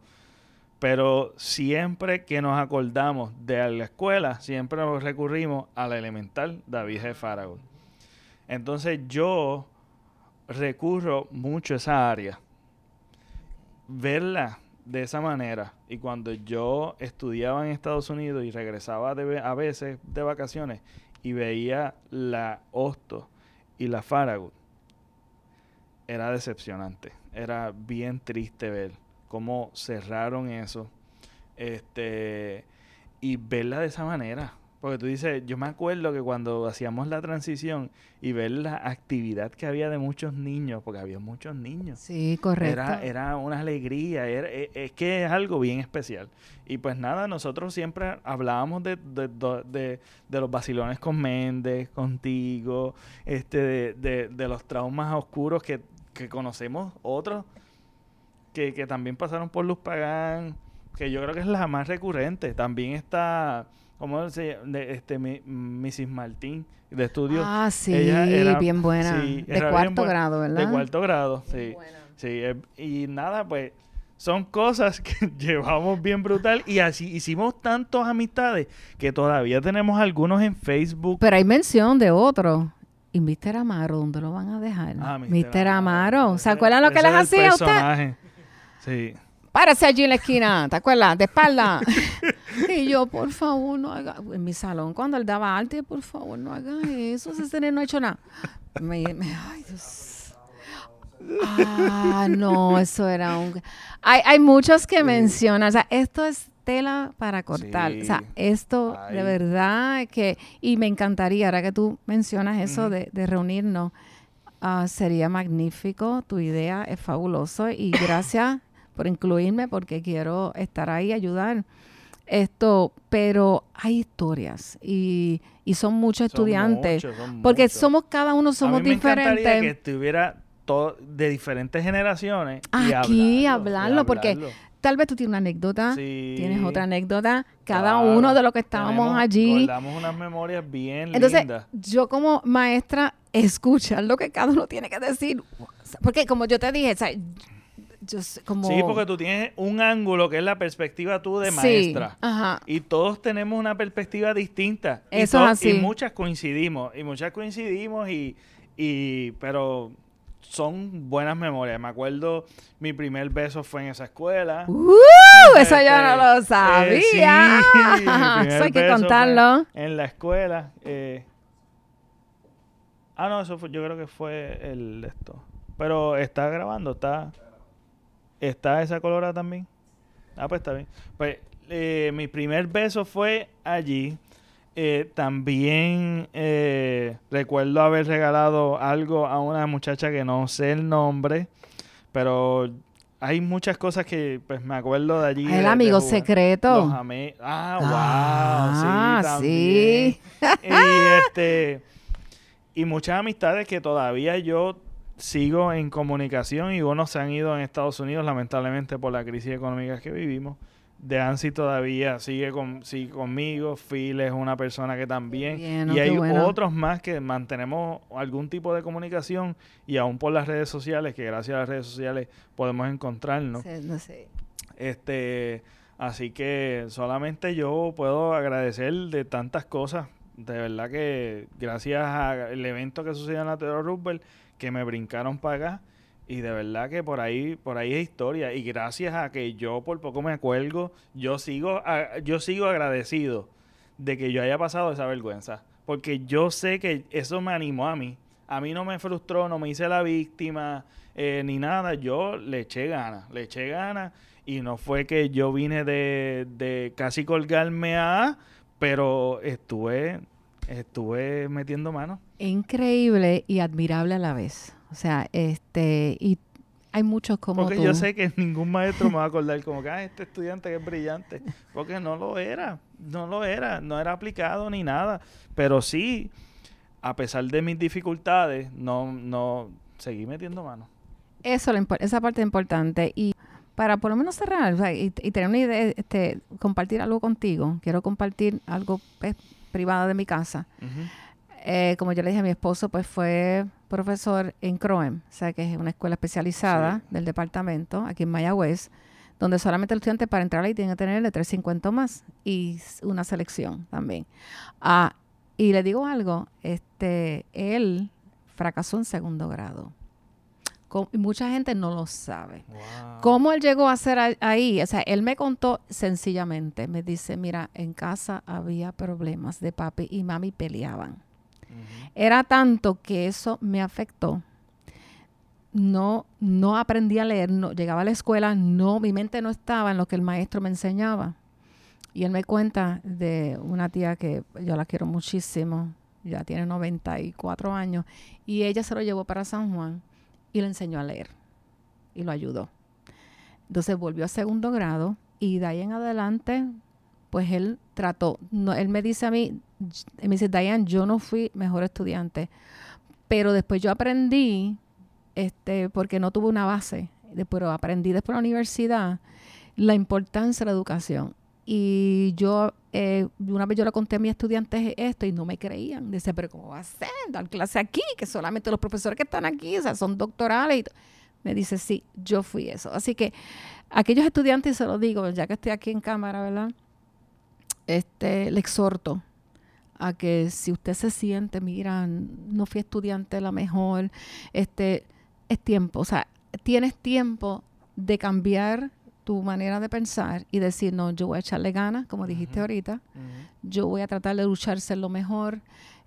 Speaker 1: pero siempre que nos acordamos de la escuela, siempre nos recurrimos a la elemental David de Farago. Entonces yo recurro mucho a esa área. Verla de esa manera. Y cuando yo estudiaba en Estados Unidos y regresaba a veces de vacaciones y veía la Hosto y la Faragut era decepcionante. Era bien triste ver cómo cerraron eso. Este, y verla de esa manera. Porque tú dices, yo me acuerdo que cuando hacíamos la transición y ver la actividad que había de muchos niños, porque había muchos niños.
Speaker 4: Sí, correcto.
Speaker 1: Era, era una alegría, e, es, que es algo bien especial. Y pues nada, nosotros siempre hablábamos de, de, los vacilones con Méndez, contigo, este, de, los traumas oscuros que, que conocemos otros que, que también pasaron por Luz Pagán que yo creo que es la más recurrente. También está, ¿cómo se llama? De, este, mi- Mrs. Martín, de estudio.
Speaker 4: Ah, sí,
Speaker 1: Ella era-
Speaker 4: bien buena.
Speaker 1: sí,
Speaker 4: de
Speaker 1: era
Speaker 4: cuarto
Speaker 1: buena.
Speaker 4: grado, ¿verdad?
Speaker 1: De cuarto grado, sí. Sí, eh, y nada, pues son cosas que <laughs> llevamos bien brutal y así hicimos tantas amistades que todavía tenemos algunos en Facebook.
Speaker 4: Pero hay mención de otro. Y Mr. Amaro, ¿dónde lo van a dejar?
Speaker 1: Ah,
Speaker 4: Mr. Amaro. ¿Se acuerdan lo que les hacía a usted?
Speaker 1: Sí.
Speaker 4: Párese allí en la esquina, ¿te acuerdas? De espalda. <laughs> y yo, por favor, no haga. En mi salón, cuando él daba arte, por favor, no haga eso. Ese no ha hecho nada. Me- me- ay, Dios. Ah, no, eso era un. Hay, hay muchos que mencionan. O sea, esto es tela para cortar. O sea,
Speaker 1: Sí.
Speaker 4: esto de verdad que. Y me encantaría, ahora que tú mencionas eso de, de reunirnos, ah, sería magnífico. Tu idea es fabuloso y gracias por incluirme porque quiero estar ahí, ayudar. Esto, pero hay historias y, y son muchos
Speaker 1: Son
Speaker 4: estudiantes.
Speaker 1: muchos, son
Speaker 4: porque
Speaker 1: muchos.
Speaker 4: somos, cada uno somos
Speaker 1: a mí me encantaría
Speaker 4: diferentes.
Speaker 1: que estuviera todo de diferentes generaciones.
Speaker 4: Aquí,
Speaker 1: y
Speaker 4: hablarlo, porque. Tal vez tú tienes una anécdota,
Speaker 1: Sí.
Speaker 4: tienes otra anécdota, cada
Speaker 1: Claro.
Speaker 4: uno de los que estábamos
Speaker 1: Tenemos-
Speaker 4: allí.
Speaker 1: Guardamos unas memorias bien
Speaker 4: Entonces,
Speaker 1: lindas.
Speaker 4: yo como maestra, <laughs> escuchar lo que cada uno tiene que decir. Porque como yo te dije, o sea, yo sé como...
Speaker 1: Sí, porque tú tienes un ángulo que es la perspectiva tú de
Speaker 4: Sí,
Speaker 1: maestra.
Speaker 4: ajá.
Speaker 1: Y todos tenemos una perspectiva distinta. y
Speaker 4: Eso es
Speaker 1: to-
Speaker 4: así.
Speaker 1: Y muchas coincidimos. Y muchas coincidimos y, y... Pero son buenas memorias. Me acuerdo, mi primer beso fue en esa escuela.
Speaker 4: ¡Uh! eso yo no lo
Speaker 1: Este,
Speaker 4: sabía.
Speaker 1: eh, sí, primer <laughs>
Speaker 4: eso hay que contarlo.
Speaker 1: En la escuela. eh. Ah, no, eso fue, yo creo que fue el esto. Pero está grabando, está. ¿Está esa colora también? Ah, pues está bien. Pues eh, mi primer beso fue allí. Eh, también eh, recuerdo haber regalado algo a una muchacha que no sé el nombre, pero hay muchas cosas que pues me acuerdo de allí.
Speaker 4: El
Speaker 1: de
Speaker 4: amigo secreto.
Speaker 1: Los amé. Ah, wow.
Speaker 4: Ah,
Speaker 1: sí, también.
Speaker 4: sí.
Speaker 1: y este y muchas amistades que todavía yo sigo en comunicación y unos se han ido en Estados Unidos lamentablemente por la crisis económica que vivimos. De Ansi todavía sigue, con, sigue conmigo, Phil es una persona que también.
Speaker 4: Bien,
Speaker 1: y hay
Speaker 4: bueno.
Speaker 1: otros más que mantenemos algún tipo de comunicación y aún por las redes sociales, que gracias a las redes sociales podemos encontrarnos.
Speaker 4: Sí, no sé.
Speaker 1: Este, así que solamente yo puedo agradecer de tantas cosas. De verdad que gracias al evento que sucedió en la Teodoro Roosevelt, que me brincaron para acá. Y de verdad que por ahí, por ahí es historia. Y gracias a que yo por poco me acuerdo, yo sigo, yo sigo agradecido de que yo haya pasado esa vergüenza. Porque yo sé que eso me animó a mí. A mí no me frustró, no me hice la víctima, eh, ni nada. Yo le eché ganas, le eché ganas. Y no fue que yo vine de, de casi colgarme a, pero estuve, estuve metiendo mano.
Speaker 4: Increíble y admirable a la vez. O sea, este, y hay muchos como
Speaker 1: Porque
Speaker 4: tú.
Speaker 1: yo sé que <laughs> ningún maestro me va a acordar como que, ah, este estudiante que es brillante. Porque no lo era, no lo era, no era aplicado ni nada. Pero sí, a pesar de mis dificultades, no, no, seguí metiendo mano.
Speaker 4: Eso, esa parte es importante. Y para por lo menos cerrar o sea, y, y tener una idea, este, compartir algo contigo, quiero compartir algo pues, privado de mi casa.
Speaker 1: Ujú.
Speaker 4: Eh, como yo le dije a mi esposo, pues fue profesor en CROEM, o sea, que es una escuela especializada
Speaker 1: Sí.
Speaker 4: del departamento aquí en Mayagüez, donde solamente el estudiante para entrar ahí tiene que tener de 350 o más y una selección también. Ah, y le digo algo, este, él fracasó en segundo grado. Mucha gente no lo sabe.
Speaker 1: Wow.
Speaker 4: ¿Cómo él llegó a ser ahí? O sea, él me contó sencillamente, me dice, mira, en casa había problemas de papi y mami peleaban. Era tanto que eso me afectó. No, no aprendí a leer, no, llegaba a la escuela, no, mi mente no estaba en lo que el maestro me enseñaba. Y él me cuenta de una tía que yo la quiero muchísimo, ya tiene 94 años, y ella se lo llevó para San Juan y le enseñó a leer y lo ayudó. Entonces volvió a segundo grado y de ahí en adelante, pues él trató, él me dice a mí, me dice, Diane, yo no fui mejor estudiante, pero después yo aprendí, este, porque no tuve una base, pero aprendí después de la universidad la importancia de la educación. Y yo, eh, una vez yo le conté a mis estudiantes esto y no me creían. Dice, pero ¿cómo va a ser dar clase aquí? Que solamente los profesores que están aquí, o sea, son doctorales. Me dice, sí, yo fui eso. Así que aquellos estudiantes, se lo digo, ya que estoy aquí en cámara, ¿verdad? Este, le exhorto a que si usted se siente, mira, no fui estudiante la mejor, este, es tiempo, o sea, tienes tiempo de cambiar tu manera de pensar y decir, no, yo voy a echarle ganas, como dijiste ahorita, yo voy a tratar de lucharse lo mejor.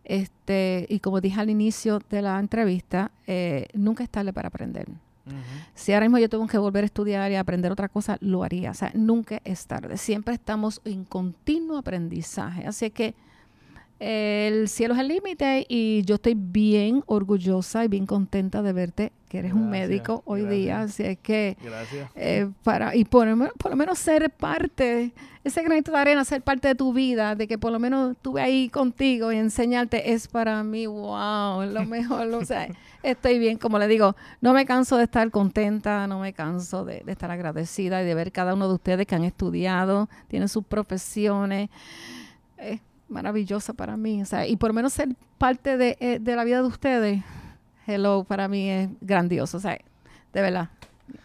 Speaker 4: Este, y como dije al inicio de la entrevista, eh, nunca es tarde para aprender. Si ahora mismo yo tengo que volver a estudiar y aprender otra cosa, lo haría. O sea, nunca es tarde. Siempre estamos en continuo aprendizaje. Así que el cielo es el límite y yo estoy bien orgullosa y bien contenta de verte que eres un médico hoy día así es que eh, para y por, por, lo menos ser parte ese granito de arena ser parte de tu vida de que por lo menos estuve ahí contigo y enseñarte es para mí wow lo mejor o sea <laughs> estoy bien como le digo no me canso de estar contenta no me canso de, estar agradecida y de ver cada uno de ustedes que han estudiado tienen sus profesiones eh, maravillosa para mí. O sea, y por lo menos ser parte de, eh, de la vida de ustedes, hello, para mí es grandioso. O sea, de verdad.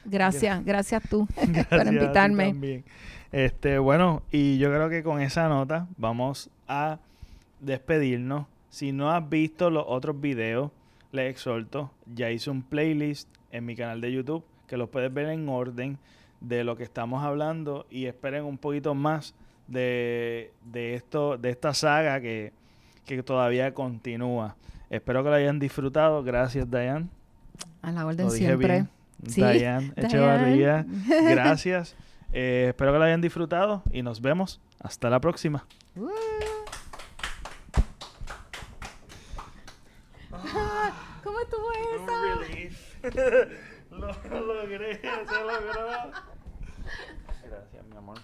Speaker 4: Gracias, gracias tú <laughs> <laughs> por invitarme.
Speaker 1: Este, bueno, y yo creo que con esa nota vamos a despedirnos. Si no has visto los otros videos, les exhorto, ya hice un playlist en mi canal de YouTube que los puedes ver en orden de lo que estamos hablando y esperen un poquito más de, esto, de esta saga que, todavía continúa. Espero que lo hayan disfrutado. Gracias, Dayan.
Speaker 4: A la orden siempre.
Speaker 1: Dayan Echevarría. <laughs> Gracias. Eh, espero que lo hayan disfrutado y nos vemos. Hasta la próxima.
Speaker 4: ¿Cómo estuvo eso? <laughs>
Speaker 1: lo logré, se logró. Gracias, mi amor.